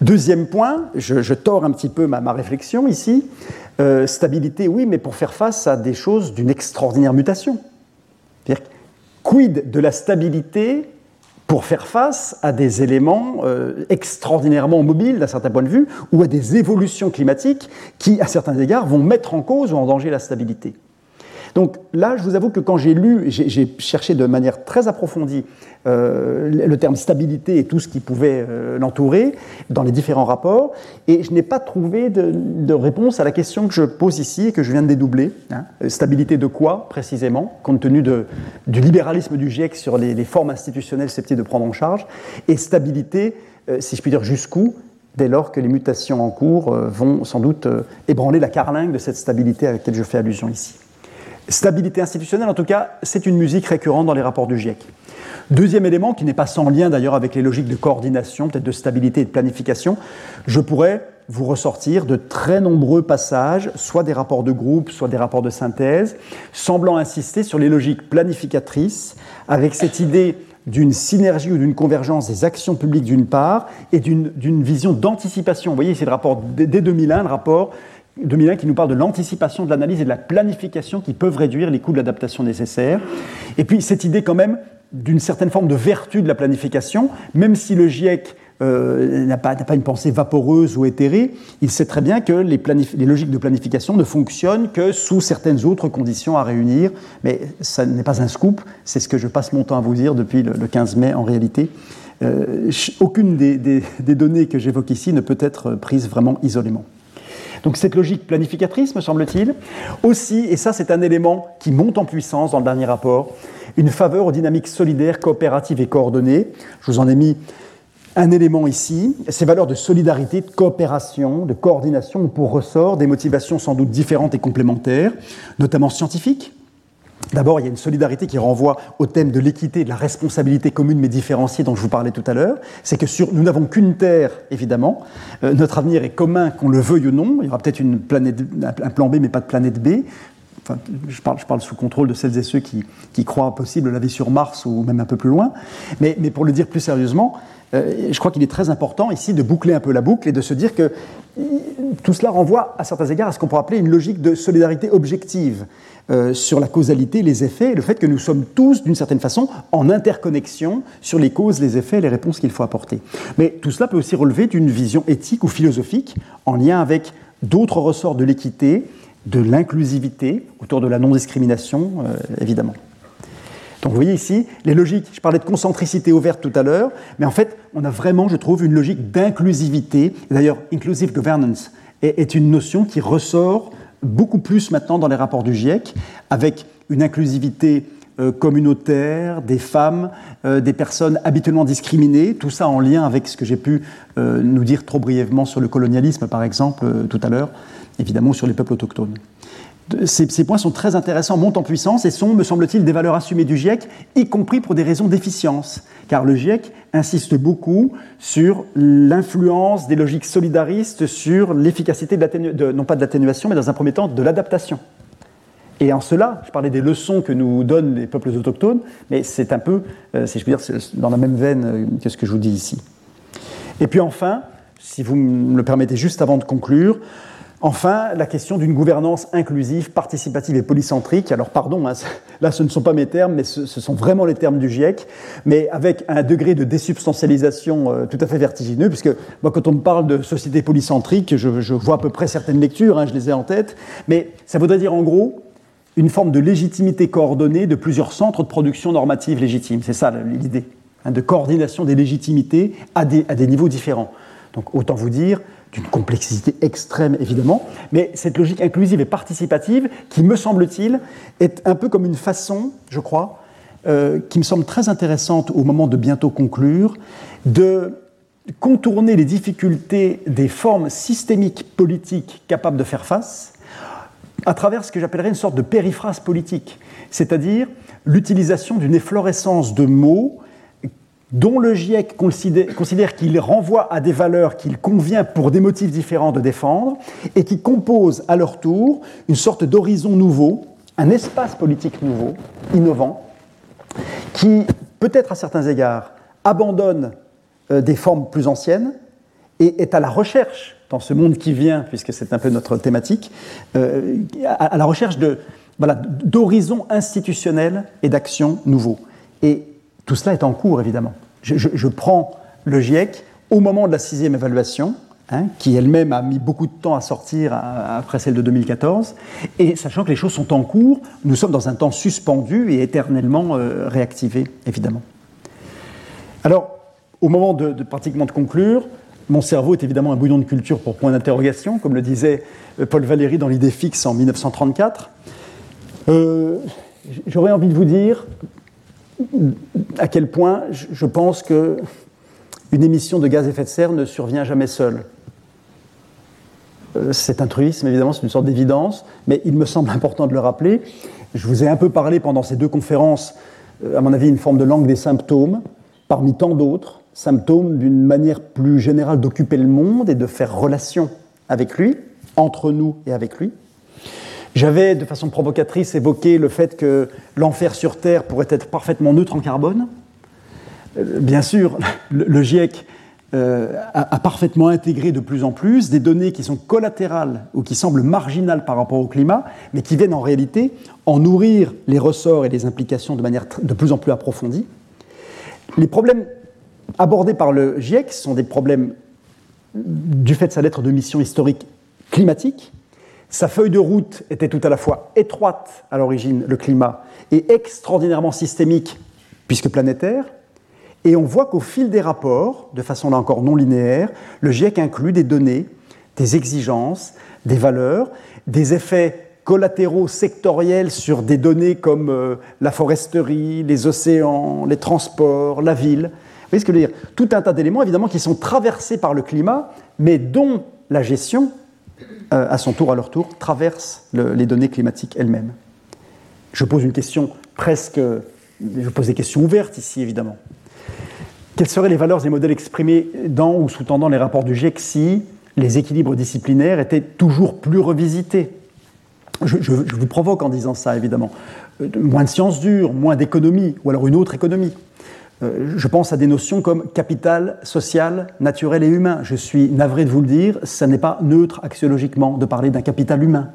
Deuxième point, je, tords un petit peu ma, réflexion ici, euh, stabilité, oui, mais pour faire face à des choses d'une extraordinaire mutation. Quid de la stabilité pour faire face à des éléments euh, extraordinairement mobiles d'un certain point de vue ou à des évolutions climatiques qui, à certains égards, vont mettre en cause ou en danger la stabilité? Donc là, je vous avoue que quand j'ai lu, j'ai cherché de manière très approfondie euh, le terme stabilité et tout ce qui pouvait euh, l'entourer dans les différents rapports, et je n'ai pas trouvé de, réponse à la question que je pose ici et que je viens de dédoubler. Hein. Stabilité de quoi précisément, compte tenu du libéralisme du GIEC sur les, formes institutionnelles susceptibles de prendre en charge, et stabilité, euh, si je puis dire, jusqu'où dès lors que les mutations en cours vont sans doute ébranler la carlingue de cette stabilité à laquelle je fais allusion ici. Stabilité institutionnelle, en tout cas, c'est une musique récurrente dans les rapports du GIEC. Deuxième élément, qui n'est pas sans lien d'ailleurs avec les logiques de coordination, peut-être de stabilité et de planification, je pourrais vous ressortir de très nombreux passages, soit des rapports de groupe, soit des rapports de synthèse, semblant insister sur les logiques planificatrices, avec cette idée d'une synergie ou d'une convergence des actions publiques d'une part, et d'une vision d'anticipation. Vous voyez, c'est le rapport dès 2001, le rapport 2001 qui nous parle de l'anticipation, de l'analyse et de la planification qui peuvent réduire les coûts de l'adaptation nécessaires. Et puis cette idée quand même d'une certaine forme de vertu de la planification, même si le GIEC euh, n'a pas, pas, une pensée vaporeuse ou éthérée, il sait très bien que les, les, logiques de planification ne fonctionnent que sous certaines autres conditions à réunir, mais ça n'est pas un scoop, c'est ce que je passe mon temps à vous dire depuis le, 15 mai en réalité. Euh, aucune des, des données que j'évoque ici ne peut être prise vraiment isolément. Donc cette logique planificatrice, me semble-t-il, aussi, et ça c'est un élément qui monte en puissance dans le dernier rapport, une faveur aux dynamiques solidaires, coopératives et coordonnées. Je vous en ai mis un élément ici, ces valeurs de solidarité, de coopération, de coordination ont pour ressort des motivations sans doute différentes et complémentaires, notamment scientifiques, D'abord, il y a une solidarité qui renvoie au thème de l'équité de la responsabilité commune mais différenciée dont je vous parlais tout à l'heure. C'est que nous n'avons qu'une Terre, évidemment. Euh, notre avenir est commun, qu'on le veuille ou non. Il y aura peut-être une planète, un plan B, mais pas de planète B. Enfin, je, parle, sous contrôle de celles et ceux qui, croient possible la vie sur Mars ou même un peu plus loin. Mais, pour le dire plus sérieusement, euh, je crois qu'il est très important ici de boucler un peu la boucle et de se dire que tout cela renvoie à certains égards à ce qu'on pourrait appeler une logique de solidarité objective. Euh, sur la causalité, les effets, et le fait que nous sommes tous, d'une certaine façon, en interconnexion sur les causes, les effets, les réponses qu'il faut apporter. Mais tout cela peut aussi relever d'une vision éthique ou philosophique en lien avec d'autres ressorts de l'équité, de l'inclusivité, autour de la non-discrimination, euh, évidemment. Donc vous voyez ici, les logiques, je parlais de concentricité ouverte tout à l'heure, mais en fait, on a vraiment, je trouve, une logique d'inclusivité. D'ailleurs, inclusive governance est, une notion qui ressort beaucoup plus maintenant dans les rapports du GIEC, avec une inclusivité euh, communautaire, des femmes, euh, des personnes habituellement discriminées, tout ça en lien avec ce que j'ai pu euh, nous dire trop brièvement sur le colonialisme, par exemple, tout à l'heure, évidemment sur les peuples autochtones. Ces, points sont très intéressants, montent en puissance et sont, me semble-t-il, des valeurs assumées du GIEC, y compris pour des raisons d'efficience. Car le GIEC insiste beaucoup sur l'influence des logiques solidaristes sur l'efficacité, de, non pas de l'atténuation, mais dans un premier temps de l'adaptation. Et en cela, je parlais des leçons que nous donnent les peuples autochtones, mais c'est un peu, euh, si je puis dire, dans la même veine euh, que ce que je vous dis ici. Et puis enfin, si vous me le permettez juste avant de conclure, Enfin, la question d'une gouvernance inclusive, participative et polycentrique. Alors, pardon, hein, là, ce ne sont pas mes termes, mais ce, sont vraiment les termes du GIEC, mais avec un degré de désubstantialisation euh, tout à fait vertigineux, puisque moi, quand on me parle de société polycentrique, je, vois à peu près certaines lectures, hein, je les ai en tête, mais ça voudrait dire en gros une forme de légitimité coordonnée de plusieurs centres de production normative légitime. C'est ça l'idée, hein, de coordination des légitimités à des, à des niveaux différents. Donc, autant vous dire d'une complexité extrême évidemment, mais cette logique inclusive et participative qui, me semble-t-il, est un peu comme une façon, je crois, euh, qui me semble très intéressante au moment de bientôt conclure, de contourner les difficultés des formes systémiques politiques capables de faire face à travers ce que j'appellerais une sorte de périphrase politique, c'est-à-dire l'utilisation d'une efflorescence de mots dont le GIEC considère, qu'il renvoie à des valeurs qu'il convient pour des motifs différents de défendre, et qui composent à leur tour une sorte d'horizon nouveau, un espace politique nouveau, innovant, qui, peut-être à certains égards, abandonne euh, des formes plus anciennes et est à la recherche, dans ce monde qui vient, puisque c'est un peu notre thématique, euh, à, la recherche de, d'horizons institutionnels et d'actions nouveaux. Et tout cela est en cours, évidemment. Je, prends le GIEC au moment de la sixième évaluation, hein, qui elle-même a mis beaucoup de temps à sortir après celle de 2014, et sachant que les choses sont en cours, nous sommes dans un temps suspendu et éternellement euh, réactivé, évidemment. Alors, au moment de, pratiquement de conclure, mon cerveau est évidemment un bouillon de culture pour point d'interrogation, comme le disait euh, Paul Valéry dans l'idée fixe en 1934. Euh, j'aurais envie de vous dire à quel point je pense que une émission de gaz à effet de serre ne survient jamais seule. Euh, c'est un truisme, évidemment, c'est une sorte d'évidence, mais il me semble important de le rappeler. Je vous ai un peu parlé pendant ces deux conférences, euh, à mon avis, une forme de langue des symptômes, parmi tant d'autres, symptômes d'une manière plus générale d'occuper le monde et de faire relation avec lui, entre nous et avec lui. J'avais, de façon provocatrice, évoqué le fait que l'enfer sur Terre pourrait être parfaitement neutre en carbone. Euh, bien sûr, le, GIEC euh, a, parfaitement intégré de plus en plus des données qui sont collatérales ou qui semblent marginales par rapport au climat, mais qui viennent en réalité en nourrir les ressorts et les implications de manière de plus en plus approfondie. Les problèmes abordés par le GIEC sont des problèmes du fait de sa lettre de mission historique climatique, sa feuille de route était tout à la fois étroite à l'origine, le climat, et extraordinairement systémique, puisque planétaire. Et on voit qu'au fil des rapports, de façon là encore non linéaire, le GIEC inclut des données, des exigences, des valeurs, des effets collatéraux sectoriels sur des données comme euh, la foresterie, les océans, les transports, la ville. Vous voyez ce que je veux dire? Tout un tas d'éléments, évidemment, qui sont traversés par le climat, mais dont la gestion euh, à son tour, à leur tour, traversent les données climatiques elles-mêmes. Je pose une question presque. Je pose des questions ouvertes ici, évidemment. Quelles seraient les valeurs et modèles exprimés dans ou sous-tendant les rapports du GIEC si les équilibres disciplinaires étaient toujours plus revisités? Je, je, vous provoque en disant ça, évidemment. Euh, moins de sciences dures, moins d'économie, ou alors une autre économie. Euh, je pense à des notions comme capital social, naturel et humain. Je suis navré de vous le dire, ça n'est pas neutre axiologiquement de parler d'un capital humain.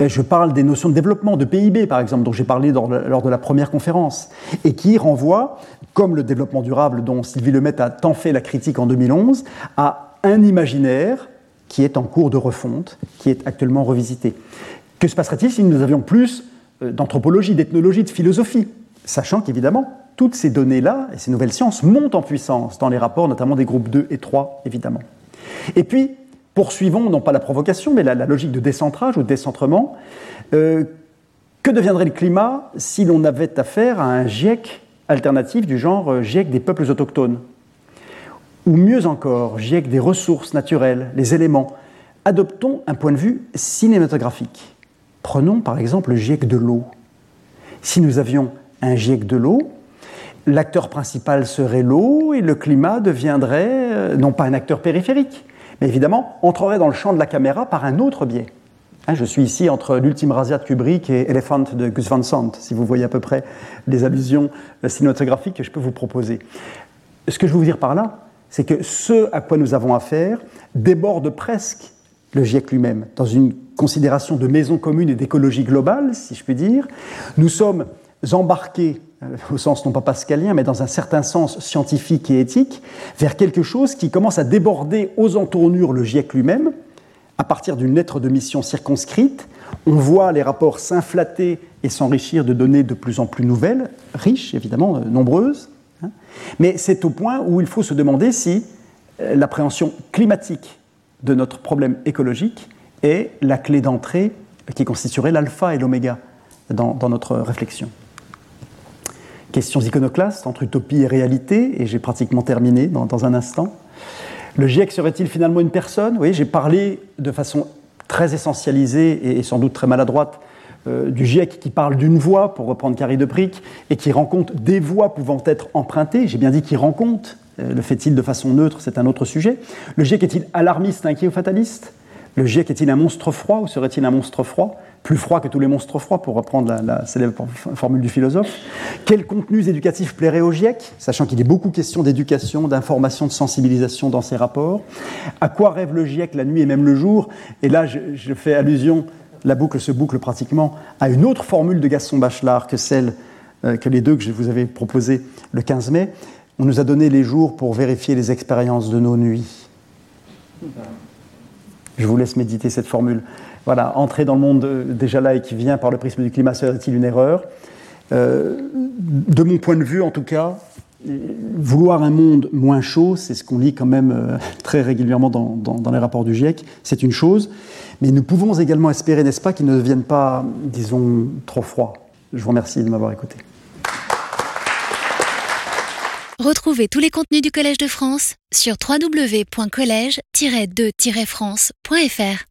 Je parle des notions de développement, de PIB par exemple, dont j'ai parlé lors de la première conférence, et qui renvoient, comme le développement durable dont Sylvie Lemaitre a tant fait la critique en 2011, à un imaginaire qui est en cours de refonte, qui est actuellement revisité. Que se passerait-il si nous avions plus euh, d'anthropologie, d'ethnologie, de philosophie? Sachant qu'évidemment, toutes ces données-là et ces nouvelles sciences montent en puissance dans les rapports, notamment des groupes 2 et 3, évidemment. Et puis, poursuivons, non pas la provocation, mais la, logique de décentrage ou de décentrement. Euh, que deviendrait le climat si l'on avait affaire à un GIEC alternatif du genre euh, GIEC des peuples autochtones? Ou mieux encore, GIEC des ressources naturelles, les éléments? Adoptons un point de vue cinématographique. Prenons par exemple le GIEC de l'eau. Si nous avions un GIEC de l'eau, l'acteur principal serait l'eau et le climat deviendrait euh, non pas un acteur périphérique, mais évidemment entrerait dans le champ de la caméra par un autre biais. Hein, je suis ici entre l'ultime Razzia de Kubrick et Elephant de Gus Van Sant, si vous voyez à peu près les allusions euh, cinématographiques que je peux vous proposer. Ce que je veux vous dire par là, c'est que ce à quoi nous avons affaire déborde presque le GIEC lui-même, dans une considération de maison commune et d'écologie globale, si je puis dire. Nous sommes embarqués, au sens non pas pascalien, mais dans un certain sens scientifique et éthique, vers quelque chose qui commence à déborder aux entournures le GIEC lui-même, à partir d'une lettre de mission circonscrite. On voit les rapports s'inflater et s'enrichir de données de plus en plus nouvelles, riches évidemment, euh, nombreuses. Hein. Mais c'est au point où il faut se demander si euh, l'appréhension climatique de notre problème écologique est la clé d'entrée qui constituerait l'alpha et l'oméga dans, notre réflexion. Questions iconoclastes entre utopie et réalité, et j'ai pratiquement terminé dans, un instant. Le GIEC serait-il finalement une personne? Oui, j'ai parlé de façon très essentialisée et sans doute très maladroite euh, du GIEC qui parle d'une voix, pour reprendre Carrie de Prick, et qui rend compte des voix pouvant être empruntées. J'ai bien dit qu'il rend compte. Euh, le fait-il de façon neutre, c'est un autre sujet. Le GIEC est-il alarmiste, inquiet ou fataliste? Le GIEC est-il un monstre froid ou serait-il un monstre froid? Plus froid que tous les monstres froids, pour reprendre la, célèbre formule du philosophe. Quels contenus éducatifs plairaient au GIEC Sachant qu'il est beaucoup question d'éducation, d'information, de sensibilisation dans ces rapports? À quoi rêve le GIEC la nuit et même le jour? Et là, je fais allusion la boucle se boucle pratiquement à une autre formule de Gaston Bachelard que celle euh, que les deux que je vous avais proposées le 15 mai. On nous a donné les jours pour vérifier les expériences de nos nuits. Je vous laisse méditer cette formule. Voilà, entrer dans le monde euh, déjà là et qui vient par le prisme du climat serait-il une erreur? Euh, De mon point de vue, en tout cas, vouloir un monde moins chaud, c'est ce qu'on lit quand même très régulièrement dans, les rapports du GIEC, c'est une chose. Mais nous pouvons également espérer, n'est-ce pas, qu'ils ne deviennent pas, disons, trop froids. Je vous remercie de m'avoir écouté. Retrouvez tous les contenus du Collège de France sur www.colège-2-france.fr.